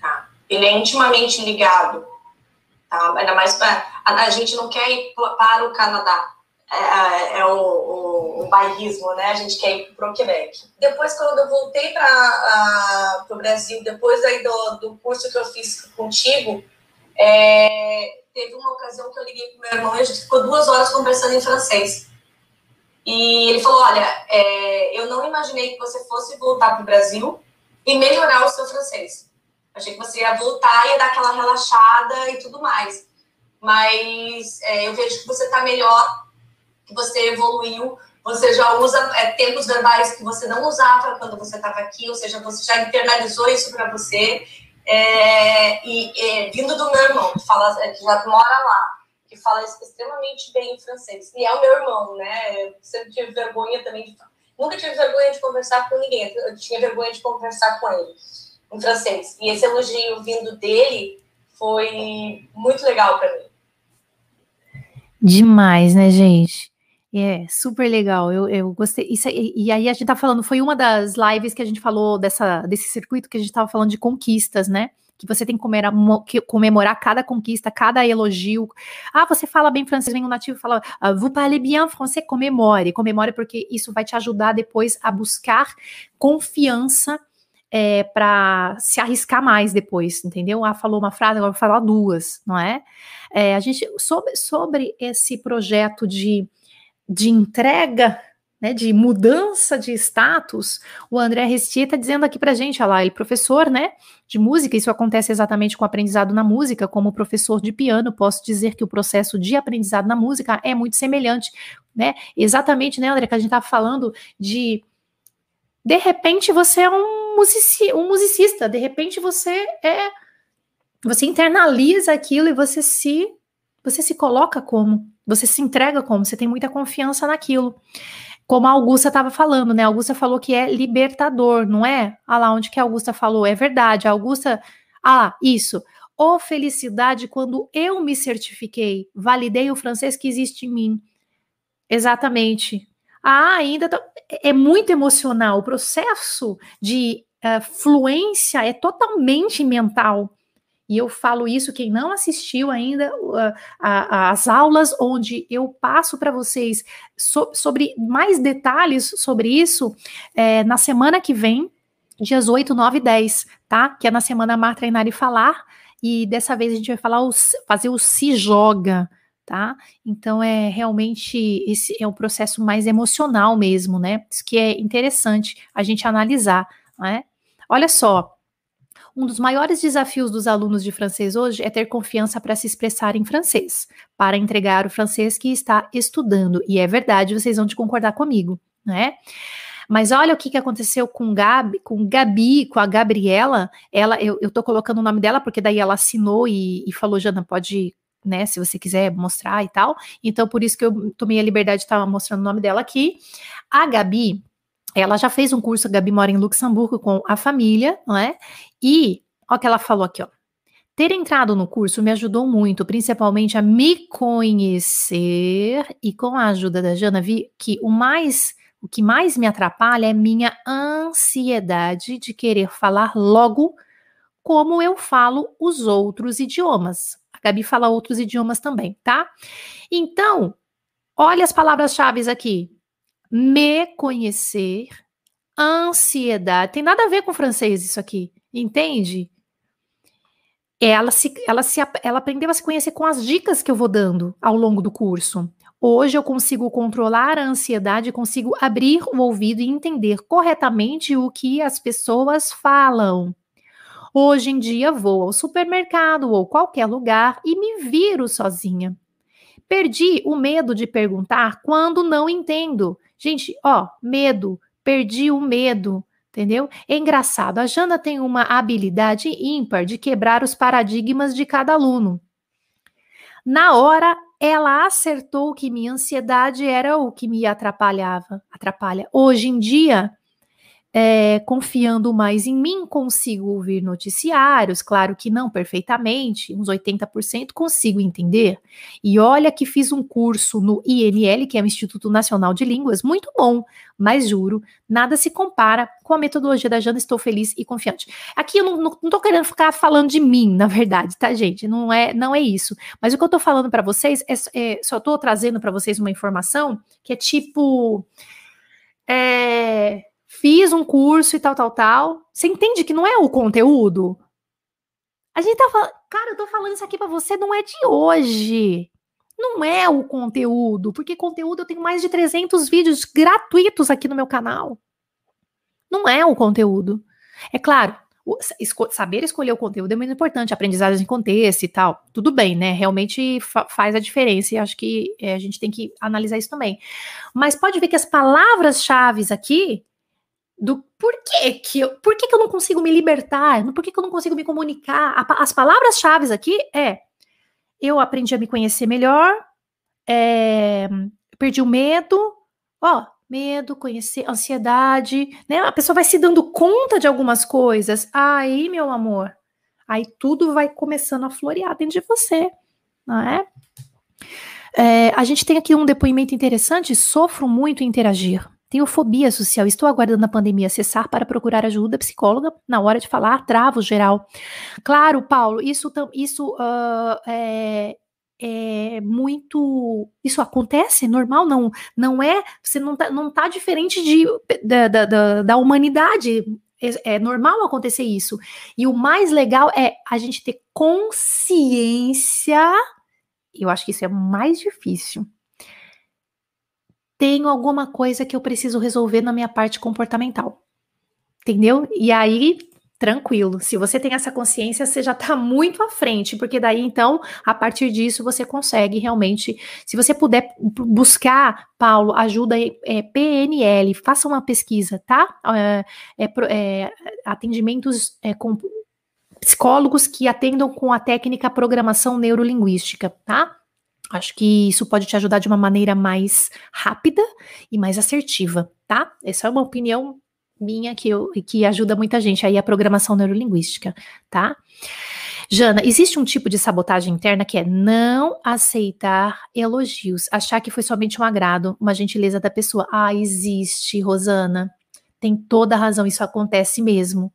Tá. Ele é intimamente ligado. Tá? Ainda mais para a gente não quer ir para o Canadá é, é, é o, o, bairrismo, né? A gente quer ir para o Quebec. Depois, quando eu voltei para o Brasil, depois aí do, do curso que eu fiz contigo, é, teve uma ocasião que eu liguei para meu irmão e a gente ficou duas horas conversando em francês. E ele falou: Olha, é, eu não imaginei que você fosse voltar para o Brasil e melhorar o seu francês. Achei que você ia voltar e ia dar aquela relaxada e tudo mais. Mas é, eu vejo que você está melhor que você evoluiu, você já usa é, tempos verbais que você não usava quando você estava aqui, ou seja, você já internalizou isso para você. É, e, e, vindo do meu irmão, que, fala, que já mora lá, que fala extremamente bem francês, e é o meu irmão, né? Eu sempre tive vergonha também de. Nunca tive vergonha de conversar com ninguém, eu tinha vergonha de conversar com ele em francês. E esse elogio vindo dele foi muito legal para mim. Demais, né, gente? É, super legal. Eu, eu gostei. Isso, e, e, aí a gente tá falando, foi uma das lives que a gente falou dessa, desse circuito que a gente tava falando de conquistas, né? Que você tem que comemorar, comemorar cada conquista, cada elogio. Ah, você fala bem francês, vem um nativo e fala, ah, vous parlez bien français, comemore. Comemore porque isso vai te ajudar depois a buscar confiança é, para se arriscar mais depois, entendeu? Ah, falou uma frase, agora vou falar duas, não é? é a gente, sobre, sobre esse projeto de de entrega, né, de mudança de status, o André Restier está dizendo aqui para gente, olha lá, ele professor, né, de música, isso acontece exatamente com o aprendizado na música, como professor de piano, posso dizer que o processo de aprendizado na música é muito semelhante, né, exatamente, né, André, que a gente está falando de, de repente você é um, musici, um musicista, de repente você é, você internaliza aquilo e você se, você se coloca como, você se entrega como? Você tem muita confiança naquilo. Como a Augusta estava falando, né? A Augusta falou que é libertador, não é? Ah lá, onde que a Augusta falou? É verdade. A Augusta. Ah, isso. Ô oh, felicidade quando eu me certifiquei, validei o francês que existe em mim. Exatamente. Ah, ainda tá... é muito emocional. O processo de uh, fluência é totalmente mental. E eu falo isso, quem não assistiu ainda uh, as aulas onde eu passo para vocês so, sobre mais detalhes sobre isso é, na semana que vem, dias 8, 9 e 10, tá? Que é na semana Mar Treinar e Falar. E dessa vez a gente vai falar o, fazer o se joga, tá? Então é realmente esse é um processo mais emocional mesmo, né? Isso que é interessante a gente analisar, né? Olha só, um dos maiores desafios dos alunos de francês hoje é ter confiança para se expressar em francês, para entregar o francês que está estudando. E é verdade, vocês vão te concordar comigo, né? Mas olha o que, que aconteceu com Gabi, com Gabi, com a Gabriela. Ela, eu, eu tô colocando o nome dela porque daí ela assinou e, e falou, Jana, pode né, se você quiser mostrar e tal. Então, por isso que eu tomei a liberdade de estar mostrando o nome dela aqui. A Gabi, ela já fez um curso, a Gabi mora em Luxemburgo com a família, não é? E, ó o que ela falou aqui, ó. Ter entrado no curso me ajudou muito, principalmente a me conhecer e com a ajuda da Jana vi que o mais O que mais me atrapalha é minha ansiedade de querer falar logo como eu falo os outros idiomas. A Gabi fala outros idiomas também, tá? Então, olha as palavras-chave aqui. Me conhecer, ansiedade. Tem nada a ver com francês isso aqui, entende? Ela se, ela se, ela aprendeu a se conhecer com as dicas que eu vou dando ao longo do curso. Hoje eu consigo controlar a ansiedade, consigo abrir o ouvido e entender corretamente o que as pessoas falam. Hoje em dia vou ao supermercado ou qualquer lugar e me viro sozinha. Perdi o medo de perguntar quando não entendo. Gente, ó, medo, perdi o medo, entendeu? É engraçado, a Jana tem uma habilidade ímpar de quebrar os paradigmas de cada aluno. Na hora, ela acertou que minha ansiedade era o que me atrapalhava, atrapalha. Hoje em dia, é, confiando mais em mim, consigo ouvir noticiários, claro que não perfeitamente, uns 80% consigo entender. E olha que fiz um curso no INL, que é o Instituto Nacional de Línguas, muito bom, mas juro, nada se compara com a metodologia da Jana, estou feliz e confiante. Aqui eu não, tô querendo ficar falando de mim, na verdade, tá, gente? Não é, não é isso. Mas o que eu tô falando para vocês é, é só tô trazendo para vocês uma informação que é tipo. É, fiz um curso e tal, tal, tal. Você entende que não é o conteúdo? A gente tá falando, cara, eu tô falando isso aqui para você, não é de hoje. Não é o conteúdo, porque conteúdo eu tenho mais de 300 vídeos gratuitos aqui no meu canal. Não é o conteúdo. É claro, esco saber escolher o conteúdo é muito importante, aprendizagem em contexto e tal. Tudo bem, né? Realmente fa faz a diferença e acho que é, a gente tem que analisar isso também. Mas pode ver que as palavras-chave aqui do porquê que eu, por que, que eu não consigo me libertar, por que, que eu não consigo me comunicar. A, as palavras-chave aqui é eu aprendi a me conhecer melhor, é, perdi o medo, ó, medo, conhecer, ansiedade, né? A pessoa vai se dando conta de algumas coisas. Aí, meu amor, aí tudo vai começando a florear dentro de você, não é? é a gente tem aqui um depoimento interessante, sofro muito em interagir. Tenho fobia social. Estou aguardando a pandemia cessar para procurar ajuda psicóloga. Na hora de falar, travo geral. Claro, Paulo, isso, isso uh, é, é muito. Isso acontece, é normal, não, não é. Você não tá, não tá diferente de, da, da, da humanidade. É, é, normal acontecer isso. E o mais legal é a gente ter consciência. Eu acho que isso é mais difícil tenho alguma coisa que eu preciso resolver na minha parte comportamental. Entendeu? E aí, tranquilo. Se você tem essa consciência, você já está muito à frente, porque daí então, a partir disso, você consegue realmente. Se você puder buscar, Paulo, ajuda é, PNL, faça uma pesquisa, tá? É, é, é atendimentos é, com psicólogos que atendam com a técnica programação neurolinguística, tá? Acho que isso pode te ajudar de uma maneira mais rápida e mais assertiva, tá? Essa é uma opinião minha que, eu, que ajuda muita gente aí a programação neurolinguística, tá? Jana, existe um tipo de sabotagem interna que é não aceitar elogios, achar que foi somente um agrado, uma gentileza da pessoa. Ah, existe, Rosana. Tem toda a razão, isso acontece mesmo.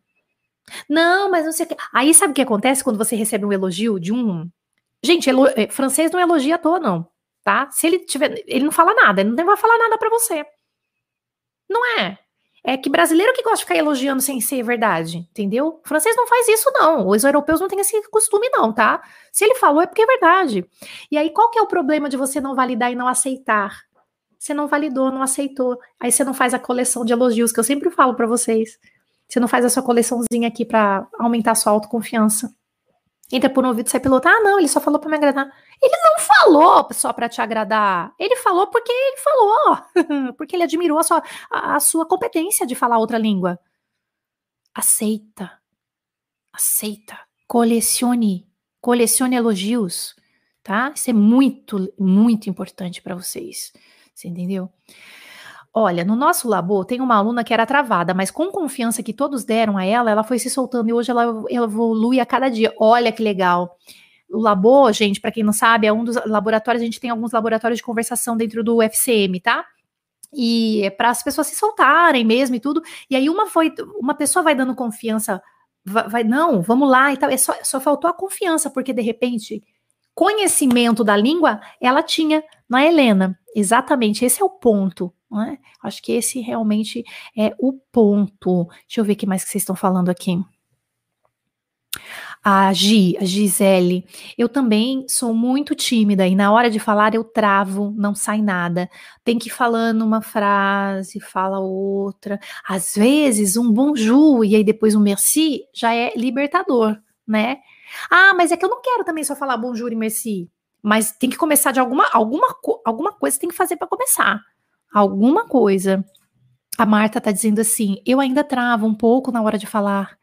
Não, mas não sei o que. Aí sabe o que acontece quando você recebe um elogio de um Gente, elo... Eh, francês não elogia à toa, não, tá? Se ele tiver. Ele não fala nada, ele não vai falar nada para você. Não é. É que brasileiro que gosta de ficar elogiando sem ser verdade, entendeu? O francês não faz isso, não. Os europeus não têm esse costume, não, tá? Se ele falou, é porque é verdade. E aí, qual que é o problema de você não validar e não aceitar? Você não validou, não aceitou. Aí você não faz a coleção de elogios que eu sempre falo para vocês. Você não faz a sua coleçãozinha aqui para aumentar a sua autoconfiança entra por um ouvido e sai pelo outro. Ah, não, ele só falou para me agradar. Ele não falou só para te agradar. Ele falou porque ele falou. porque ele admirou a sua, a, a sua competência de falar outra língua. Aceita. Aceita. Colecione. Colecione elogios. Tá? Isso é muito, muito importante para vocês. Você entendeu? Olha, no nosso labor tem uma aluna que era travada, mas com confiança que todos deram a ela, ela foi se soltando e hoje ela, evolui a cada dia. Olha que legal. O labor, gente, para quem não sabe, é um dos laboratórios, a gente tem alguns laboratórios de conversação dentro do FCM, tá? e é para as pessoas se soltarem mesmo e tudo. E aí uma foi, uma pessoa vai dando confiança, vai, vai não, vamos lá e tal. É só, só faltou a confiança, porque de repente conhecimento da língua ela tinha na Helena. Exatamente, esse é o ponto. Né? Acho que esse realmente é o ponto. Deixa eu ver o que mais que vocês estão falando aqui a Gi, a Gisele, eu também sou muito tímida e na hora de falar eu travo, não sai nada. Tem que ir falando uma frase, fala outra. Às vezes um bonjour e aí depois um merci já é libertador, né? Ah, mas é que eu não quero também só falar bonjour e merci. Mas tem que começar de alguma alguma alguma coisa tem que fazer para começar. Alguma coisa. A Marta tá dizendo assim: "Eu ainda travo um pouco na hora de falar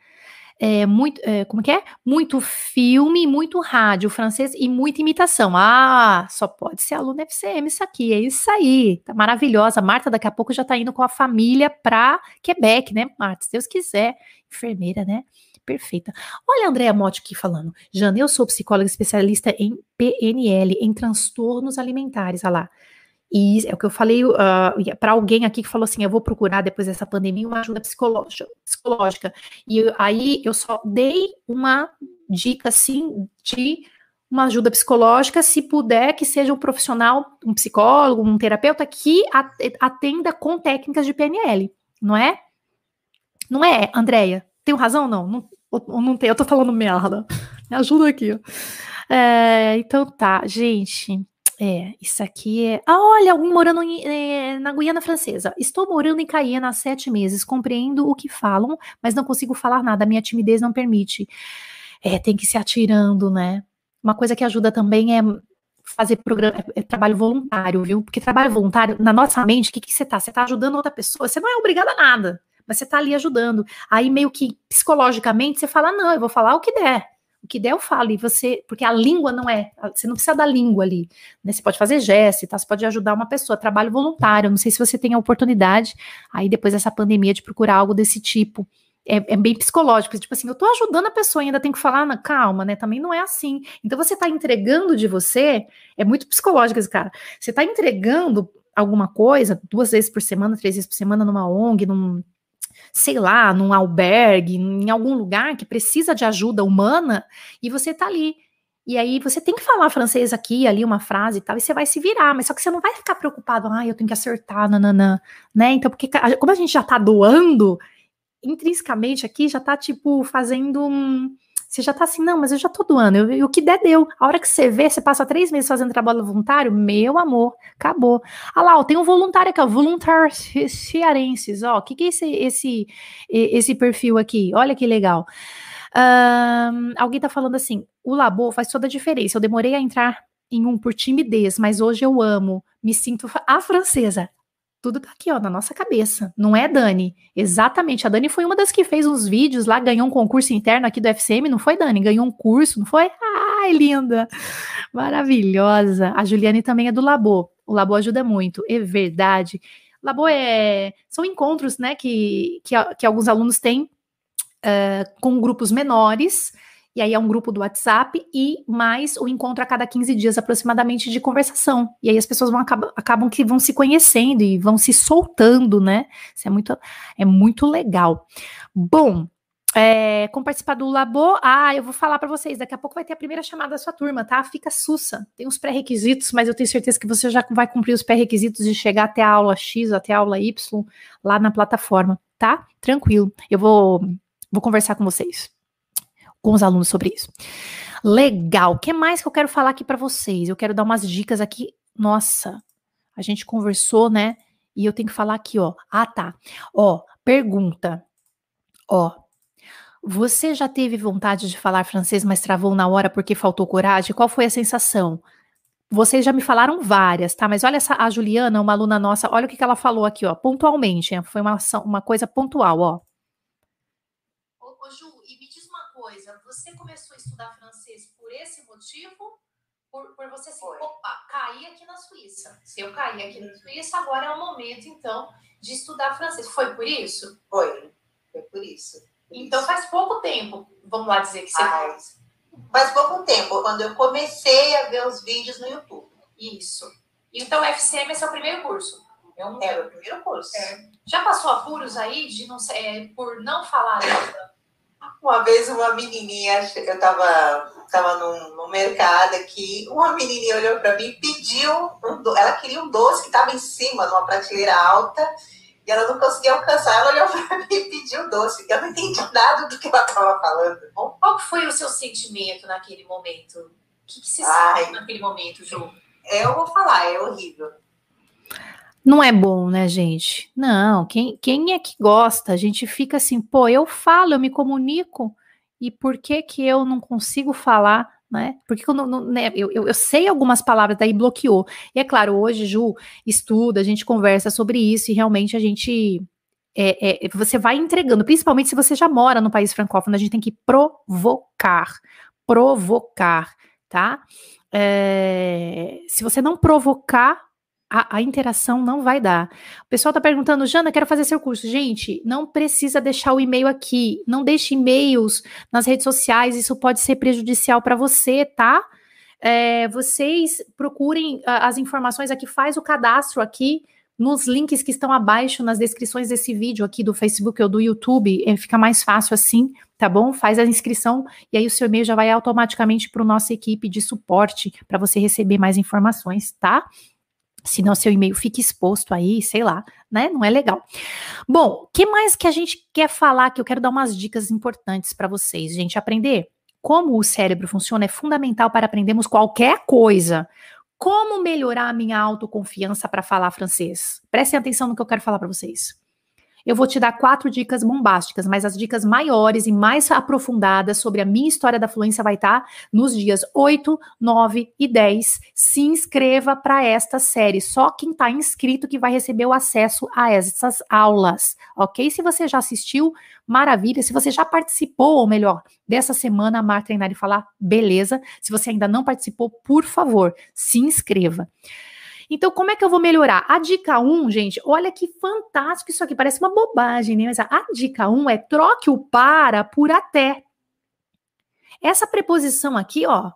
é, muito, é, como que é? Muito filme, muito rádio francês e muita imitação. Ah, só pode ser aluno FCM isso aqui, é isso aí. Tá maravilhosa. Marta daqui a pouco já tá indo com a família para Quebec, né, Marta? Se Deus quiser. Enfermeira, né? Perfeita. Olha a Andréa Motti aqui falando. Jana, eu sou psicóloga especialista em PNL, em transtornos alimentares. Olha lá. E é o que eu falei uh, ah, para alguém aqui que falou assim: eu vou procurar depois dessa pandemia uma ajuda psicológica. E aí eu só dei uma dica assim de uma ajuda psicológica, se puder, que seja um profissional, um psicólogo, um terapeuta que atenda com técnicas de PNL, não é? Não é, Andréia? Tenho razão não? Não, não tem, eu tô falando merda. Me ajuda aqui. É, então tá, gente. É, isso aqui é. Ah, olha, alguém morando em, é, na Guiana Francesa. Estou morando em Cayena há sete meses. Compreendo o que falam, mas não consigo falar nada. Minha timidez não permite. É, tem que se atirando, né? Uma coisa que ajuda também é fazer programa, é, é trabalho voluntário, viu? Porque trabalho voluntário, na nossa mente, o que, que você tá? Você tá ajudando outra pessoa. Você não é obrigada a nada, mas você tá ali ajudando. Aí, meio que psicologicamente, você fala: não, eu vou falar o que der o que der eu falo, e você, porque a língua não é, você não precisa da língua ali, né? Você pode fazer gesto, tá? Você pode ajudar uma pessoa, trabalho voluntário, não sei se você tem a oportunidade, aí depois dessa pandemia, de procurar algo desse tipo. É, é, bem psicológico, tipo assim, eu tô ajudando a pessoa, ainda tem que falar, na, calma, né? Também não é assim. Então você tá entregando de você, é muito psicológico esse cara. Você tá entregando alguma coisa duas vezes por semana, três vezes por semana numa ONG, num, sei lá, num albergue, em algum lugar que precisa de ajuda humana, e você tá ali. E aí você tem que falar francês aqui, ali, uma frase e tal, e você vai se virar, mas só que você não vai ficar preocupado, ah, eu tenho que acertar, nananã, né? Então, porque como a gente já tá doando, intrinsecamente aqui já tá, tipo, fazendo um você já tá assim, não, mas eu já tô doando, eu, eu, o que der, deu. A hora que você vê, você passa três meses fazendo trabalho voluntário, meu amor, acabou. Ah lá, ó, tem um voluntário aqui, ó, voluntários cearenses, ó, o que que é esse, esse, esse perfil aqui? Olha que legal. Um, alguém tá falando assim, o Labo faz toda a diferença, eu demorei a entrar em um por timidez, mas hoje eu amo, me sinto a francesa tudo tá aqui, ó, na nossa cabeça. Não é Dani? Exatamente. A Dani foi uma das que fez uns vídeos lá, ganhou um concurso interno aqui do FCM, não foi, Dani? Ganhou um curso, não foi? Ai, linda! Maravilhosa. A Juliane também é do Labo. O Labo ajuda muito, é verdade. Labo é. São encontros, né, que, que, que alguns alunos têm uh, com grupos menores e aí é um grupo do WhatsApp e mais o encontro a cada 15 dias aproximadamente de conversação. E aí as pessoas vão acabam, acabam que vão se conhecendo e vão se soltando, né? Isso é muito, é muito legal. Bom, é, como participar do Labo, ah, eu vou falar para vocês, daqui a pouco vai ter a primeira chamada da sua turma, tá? Fica sussa. Tem os pré-requisitos, mas eu tenho certeza que você já vai cumprir os pré-requisitos de chegar até a aula X, até a aula Y, lá na plataforma, tá? Tranquilo. Eu vou, vou conversar com vocês com os alunos sobre isso. Legal. O que mais que eu quero falar aqui para vocês? Eu quero dar umas dicas aqui. Nossa, a gente conversou, né? E eu tenho que falar aqui, ó. Ah, tá. Ó, pergunta. Ó, você já teve vontade de falar francês, mas travou na hora porque faltou coragem? Qual foi a sensação? Vocês já me falaram várias, tá? Mas olha essa, a Juliana, uma aluna nossa, olha o que, que ela falou aqui, ó, pontualmente. Foi uma, uma coisa pontual, ó. Você começou a estudar francês por esse motivo? Por, por você assim, Foi. opa, caí aqui na Suíça. Se eu caí aqui na Suíça, agora é o momento, então, de estudar francês. Foi por isso? Foi, foi por isso. então faz pouco tempo, vamos lá dizer que você faz. Faz pouco tempo, quando eu comecei a ver os vídeos no YouTube. Isso. Então, o FCM é seu primeiro curso? Era o primeiro curso. É. Já passou apuros aí de não é, por não falar língua? Uma vez uma menininha, eu tava, tava num, no mercado aqui, uma menininha olhou para mim e pediu, um, ela queria um doce que estava em cima, numa prateleira alta, e ela não conseguia alcançar. Ela olhou para mim e pediu o doce, eu não entendi nada do que ela estava falando. Bom, Qual foi o seu sentimento naquele momento? O que, que você Ai. sentiu naquele momento, Ju? eu vou falar, é horrível. Não é bom, né, gente? Não, quem, quem é que gosta? A gente fica assim, pô, eu falo, eu me comunico, e por que que eu não consigo falar, né? Porque eu, não, não- né, eu, eu, eu sei algumas palavras, daí bloqueou. E é claro, hoje, Ju, estuda, a gente conversa sobre isso, e realmente a gente. é, é, você vai entregando, principalmente se você já mora no país francófono, a gente tem que provocar. Provocar, tá? É, se você não provocar, a, a interação não vai dar. O pessoal tá perguntando, Jana, quero fazer seu curso. Gente, não precisa deixar o e-mail aqui. Não deixe e-mails nas redes sociais, isso pode ser prejudicial para você, tá? É, vocês procurem as informações aqui, faz o cadastro aqui nos links que estão abaixo nas descrições desse vídeo aqui do Facebook ou do YouTube, é, fica mais fácil assim, tá bom? Faz a inscrição e aí o seu e-mail já vai automaticamente para nossa equipe de suporte para você receber mais informações, tá? Senão seu e-mail fica exposto aí, sei lá, né? Não é legal. Bom, que mais que a gente quer falar que eu quero dar umas dicas importantes para vocês, gente, aprender como o cérebro funciona é fundamental para aprendermos qualquer coisa. Como melhorar a minha autoconfiança para falar francês? Prestem atenção no que eu quero falar para vocês. Eu vou te dar quatro dicas bombásticas, mas as dicas maiores e mais aprofundadas sobre a minha história da fluência vai estar nos dias 8, 9 e 10. Se inscreva para esta série. Só quem está inscrito que vai receber o acesso a essas aulas, ok? Se você já assistiu, maravilha. Se você já participou, ou melhor, dessa semana, Amar, Treinar e Falar, beleza. Se você ainda não participou, por favor, se inscreva. Então, como é que eu vou melhorar? A dica 1, gente, olha que fantástico isso aqui, parece uma bobagem, né? Mas a, a dica 1 é troque o para por até. Essa preposição aqui, ó,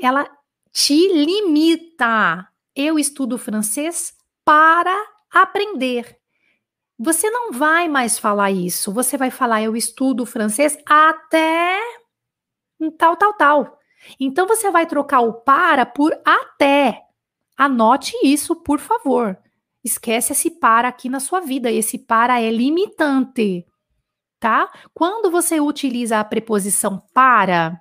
ela te limita. Eu estudo francês para aprender. Você não vai mais falar isso. Você vai falar eu estudo francês até tal, tal, tal. Então você vai trocar o para por até. Anote isso, por favor. Esquece esse para aqui na sua vida. Esse para é limitante, tá? Quando você utiliza a preposição para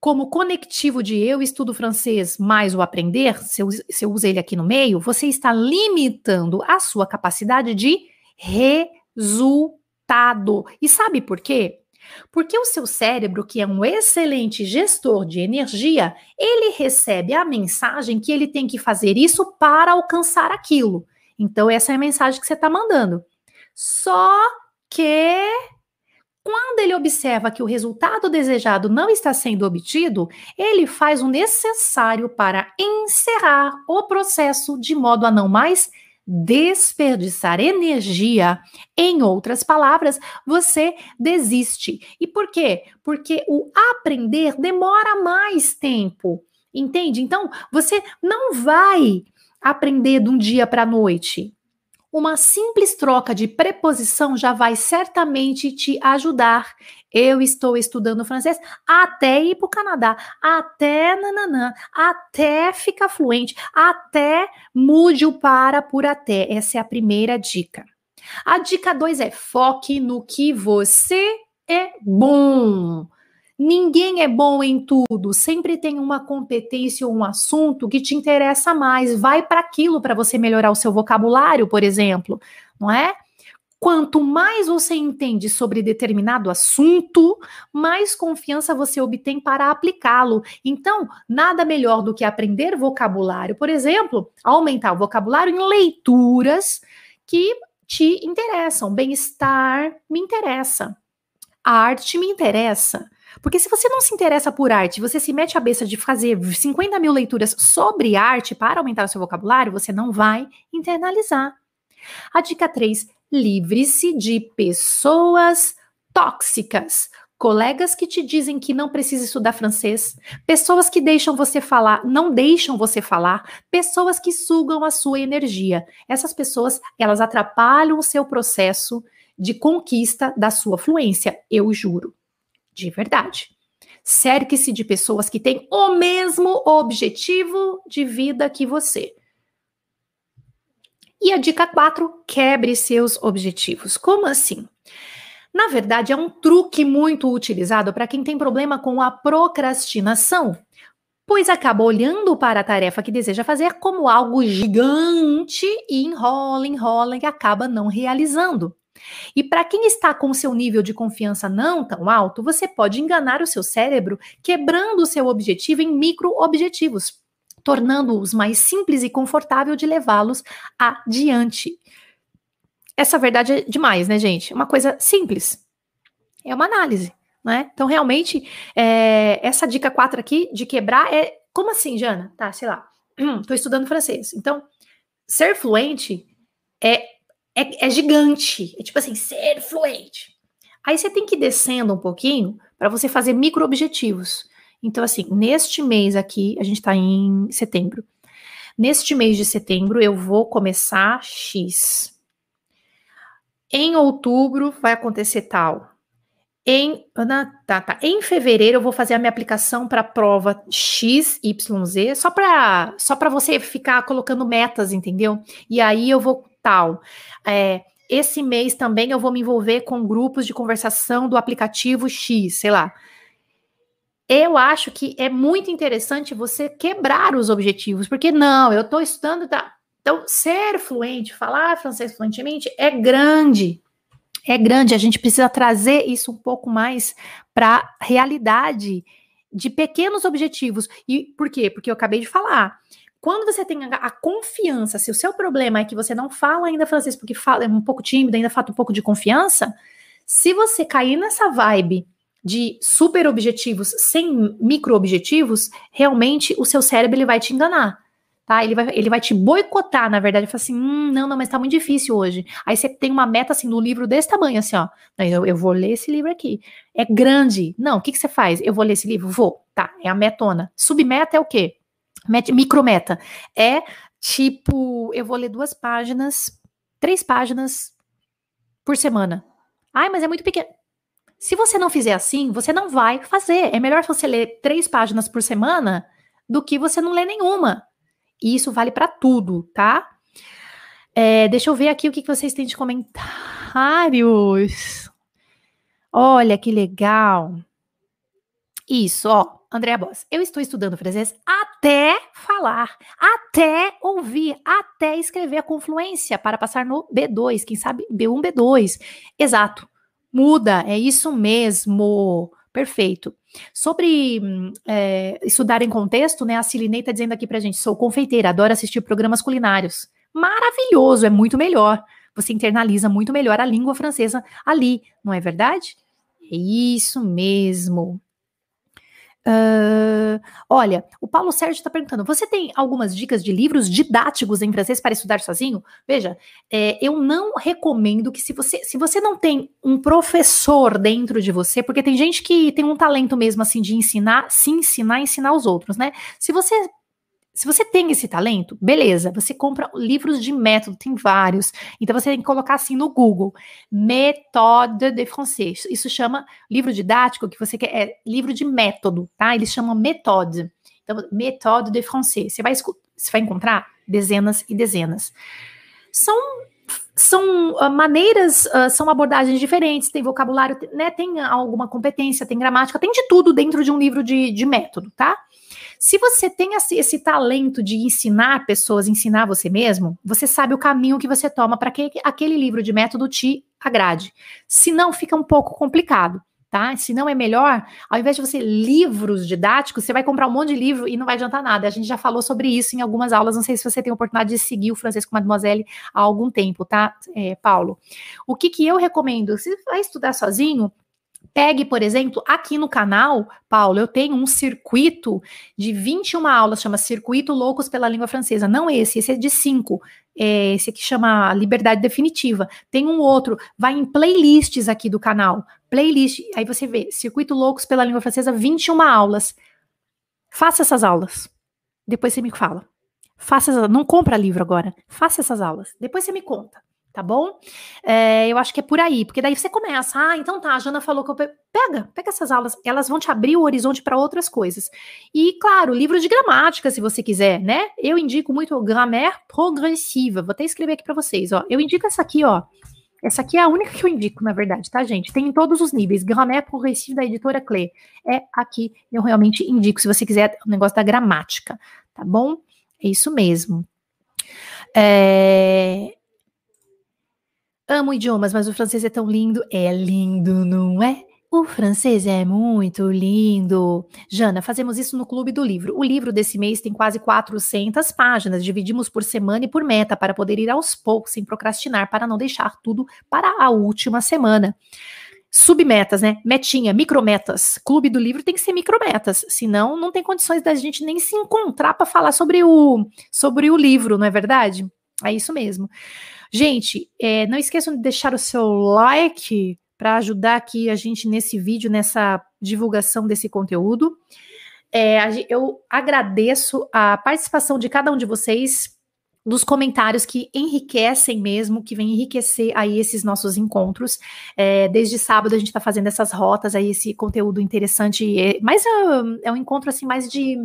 como conectivo de eu estudo francês mais o aprender, se eu, se eu uso ele aqui no meio, você está limitando a sua capacidade de resultado. E sabe por quê? Porque o seu cérebro, que é um excelente gestor de energia, ele recebe a mensagem que ele tem que fazer isso para alcançar aquilo. Então, essa é a mensagem que você está mandando. Só que quando ele observa que o resultado desejado não está sendo obtido, ele faz o necessário para encerrar o processo de modo a não mais desperdiçar energia. Em outras palavras, você desiste. E por quê? Porque o aprender demora mais tempo. Entende? Então, você não vai aprender de um dia para a noite. Uma simples troca de preposição já vai certamente te ajudar. Eu estou estudando francês até ir para o Canadá, até nananã, até ficar fluente, até mude o para por até. Essa é a primeira dica. A dica 2 é foque no que você é bom. Ninguém é bom em tudo, sempre tem uma competência ou um assunto que te interessa mais. Vai para aquilo para você melhorar o seu vocabulário, por exemplo, não é? Quanto mais você entende sobre determinado assunto, mais confiança você obtém para aplicá-lo. Então, nada melhor do que aprender vocabulário, por exemplo, aumentar o vocabulário em leituras que te interessam. Bem-estar me interessa. A arte me interessa. Porque se você não se interessa por arte, você se mete a cabeça de fazer 50 mil leituras sobre arte para aumentar o seu vocabulário, você não vai internalizar. A dica 3: livre-se de pessoas tóxicas. colegas que te dizem que não precisa estudar francês, pessoas que deixam você falar, não deixam você falar, pessoas que sugam a sua energia. Essas pessoas, elas atrapalham o seu processo de conquista da sua fluência, eu juro. De verdade. Cerque-se de pessoas que têm o mesmo objetivo de vida que você. E a dica 4, quebre seus objetivos. Como assim? Na verdade, é um truque muito utilizado para quem tem problema com a procrastinação, pois acaba olhando para a tarefa que deseja fazer como algo gigante e enrola, enrola e acaba não realizando. E para quem está com seu nível de confiança não tão alto, você pode enganar o seu cérebro quebrando o seu objetivo em micro-objetivos, tornando-os mais simples e confortável de levá-los adiante. Essa verdade é demais, né, gente? Uma coisa simples. É uma análise, né? Então, realmente, é, essa dica 4 aqui de quebrar é. Como assim, Jana? Tá, sei lá. Estou estudando francês. Então, ser fluente é, é, é gigante. É tipo assim, ser fluente. Aí você tem que ir descendo um pouquinho para você fazer micro objetivos. Então, assim, neste mês aqui, a gente está em setembro. Neste mês de setembro, eu vou começar X. Em outubro, vai acontecer tal. Em, tá, tá. em fevereiro, eu vou fazer a minha aplicação para a prova XYZ, só para só você ficar colocando metas, entendeu? E aí eu vou tal. É, esse mês também eu vou me envolver com grupos de conversação do aplicativo X, sei lá eu acho que é muito interessante você quebrar os objetivos, porque não, eu estou estudando. Tá. Então, ser fluente, falar francês fluentemente é grande. É grande, a gente precisa trazer isso um pouco mais para a realidade de pequenos objetivos. E por quê? Porque eu acabei de falar. Quando você tem a, confiança, se o seu problema é que você não fala ainda francês porque fala, é um pouco tímido, ainda falta um pouco de confiança, se você cair nessa vibe de super objetivos sem micro objetivos, realmente o seu cérebro ele vai te enganar. Tá? Ele, vai, ele vai te boicotar, na verdade, ele fala assim: hum, não, não, mas tá muito difícil hoje. Aí você tem uma meta assim no livro desse tamanho, assim, ó. Eu, eu vou ler esse livro aqui. É grande. Não, o que, que você faz? Eu vou ler esse livro? Vou. Tá, é a metona. Submeta é o quê? Met, micrometa. É tipo, eu vou ler duas páginas, três páginas por semana. Ai, mas é muito pequeno. Se você não fizer assim, você não vai fazer. É melhor você ler três páginas por semana do que você não ler nenhuma. E isso vale para tudo, tá? É, deixa eu ver aqui o que vocês têm de comentários. Olha que legal. Isso, ó. Andréa Boss, eu estou estudando francês até falar, até ouvir, até escrever a confluência para passar no B2, quem sabe B1, B2. Exato. Muda, é isso mesmo. Perfeito. Sobre é, estudar em contexto, né? A Silinei está dizendo aqui pra gente: sou confeiteira, adoro assistir programas culinários. Maravilhoso, é muito melhor. Você internaliza muito melhor a língua francesa ali, não é verdade? É isso mesmo. Uh, olha, o Paulo Sérgio está perguntando: você tem algumas dicas de livros didáticos em francês para estudar sozinho? Veja, é, eu não recomendo que se você, se você não tem um professor dentro de você, porque tem gente que tem um talento mesmo assim de ensinar, se ensinar, ensinar os outros, né? Se você se você tem esse talento, beleza, você compra livros de método, tem vários. Então você tem que colocar assim no Google, méthode de français. Isso chama livro didático que você quer, é livro de método, tá? Eles chamam méthode. Então, méthode de français. Você vai, você vai encontrar dezenas e dezenas. São são uh, maneiras, uh, são abordagens diferentes, tem vocabulário, né, tem alguma competência, tem gramática, tem de tudo dentro de um livro de, de método, tá? Se você tem esse, esse talento de ensinar pessoas, ensinar você mesmo, você sabe o caminho que você toma para que aquele livro de método te agrade. Se não, fica um pouco complicado tá? Se não é melhor, ao invés de você livros didáticos, você vai comprar um monte de livro e não vai adiantar nada. A gente já falou sobre isso em algumas aulas. Não sei se você tem a oportunidade de seguir o Francisco Mademoiselle há algum tempo, tá, é, Paulo? O que, que eu recomendo? Se vai estudar sozinho, Pegue, por exemplo, aqui no canal, Paulo, eu tenho um circuito de 21 aulas, chama Circuito Loucos pela Língua Francesa. Não esse, esse é de 5. É, esse aqui chama Liberdade Definitiva. Tem um outro, vai em playlists aqui do canal. Playlist, aí você vê, Circuito Loucos pela Língua Francesa, 21 aulas. Faça essas aulas. Depois você me fala. Faça essas, não compra livro agora. Faça essas aulas. Depois você me conta tá bom? É, eu acho que é por aí, porque daí você começa, ah, então tá, a Jana falou que eu pe... pega, pega essas aulas, elas vão te abrir o horizonte para outras coisas. E claro, livro de gramática, se você quiser, né? Eu indico muito Grammaire Progressiva. Vou até escrever aqui para vocês, ó. Eu indico essa aqui, ó. Essa aqui é a única que eu indico, na verdade, tá, gente? Tem em todos os níveis. Grammaire Progressiva da editora Clé. É aqui, eu realmente indico, se você quiser o negócio da gramática, tá bom? É isso mesmo. É, Amo idiomas, mas o francês é tão lindo. É lindo, não é? O francês é muito lindo. Jana, fazemos isso no Clube do Livro. O livro desse mês tem quase 400 páginas. Dividimos por semana e por meta para poder ir aos poucos, sem procrastinar, para não deixar tudo para a última semana. Submetas, né? Metinha, micrometas. Clube do Livro tem que ser micrometas, senão não tem condições da gente nem se encontrar para falar sobre o, sobre o livro, não é verdade? É isso mesmo. Gente, é, não esqueçam de deixar o seu like para ajudar aqui a gente nesse vídeo, nessa divulgação desse conteúdo. É, eu agradeço a participação de cada um de vocês dos comentários que enriquecem mesmo, que vem enriquecer aí esses nossos encontros. É, desde sábado a gente está fazendo essas rotas aí, esse conteúdo interessante, é, mas é, é um encontro assim mais de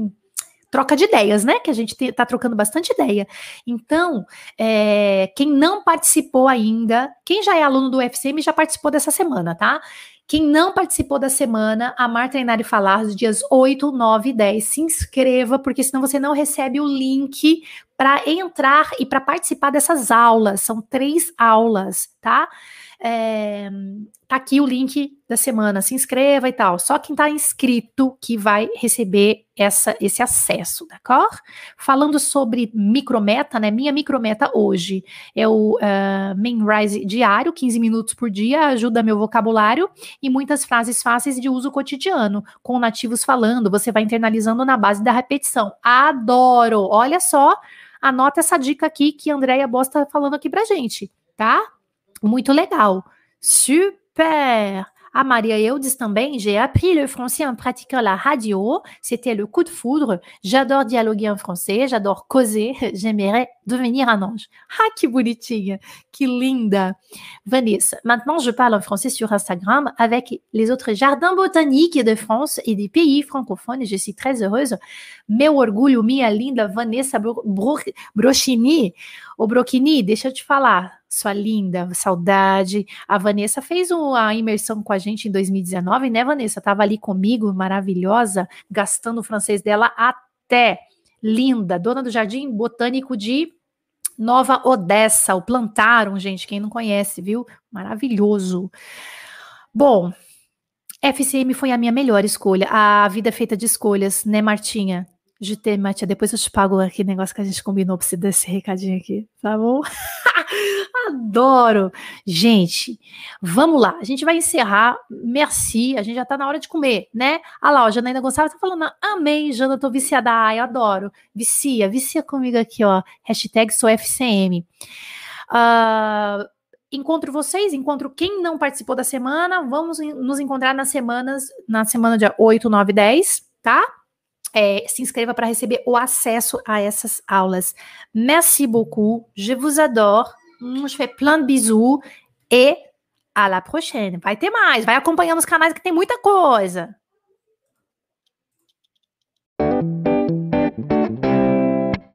troca de ideias, né? Que a gente está trocando bastante ideia. Então, é, quem não participou ainda, quem já é aluno do UFCM já participou dessa semana, tá? Quem não participou da semana, Amar, Treinar e Falar, dos dias 8, 9 e 10, se inscreva, porque senão você não recebe o link para entrar e para participar dessas aulas. São três aulas, tá? É, tá aqui o link da semana, se inscreva e tal. Só quem tá inscrito que vai receber essa, esse acesso, d'accord? Falando sobre micrometa, né? Minha micrometa hoje é o uh, Rise diário, 15 minutos por dia, ajuda meu vocabulário e muitas frases fáceis de uso cotidiano, com nativos falando, você vai internalizando na base da repetição. Adoro! Olha só, anota essa dica aqui que a Andrea Bosta tá falando aqui pra gente, tá? Muito legal. Super! Ah, Maria Eudes j'ai appris le français en pratiquant la radio. C'était le coup de foudre. J'adore dialoguer en français, j'adore causer. J'aimerais devenir un ange. Ah, que bonitinha, que linda. Vanessa, maintenant je parle en français sur Instagram avec les autres jardins botaniques de France et des pays francophones je suis très heureuse. Meu orgulho, minha linda Vanessa Brochini. Ô, Brochini, deixa eu te falar sua linda, saudade. A Vanessa fez uma imersão com a gente em 2019, né, Vanessa? Tava ali comigo, maravilhosa, gastando o francês dela até. Linda, dona do Jardim Botânico de Nova Odessa. O plantaram, gente, quem não conhece, viu? Maravilhoso. Bom, FCM foi a minha melhor escolha. A vida é feita de escolhas, né, Martinha? De ter, Matia, depois eu te pago aquele negócio que a gente combinou pra você dar esse recadinho aqui, tá bom? Adoro! Gente, vamos lá, a gente vai encerrar. Merci, a gente já tá na hora de comer, né? Ah lá, ó, Janaína Gonçalves tá falando, amei, Jana, tô viciada, ai, adoro. Vicia, vicia comigo aqui, ó. Hashtag sou FCM. Uh, ah, encontro vocês, encontro quem não participou da semana. Vamos nos encontrar nas semanas, na semana dia 8, 9, 10, tá? É, se inscreva para receber o acesso a essas aulas. Merci beaucoup, je vous adore, je fais plein de bisous e à la prochaine. Vai ter mais, vai acompanhando os canais que tem muita coisa.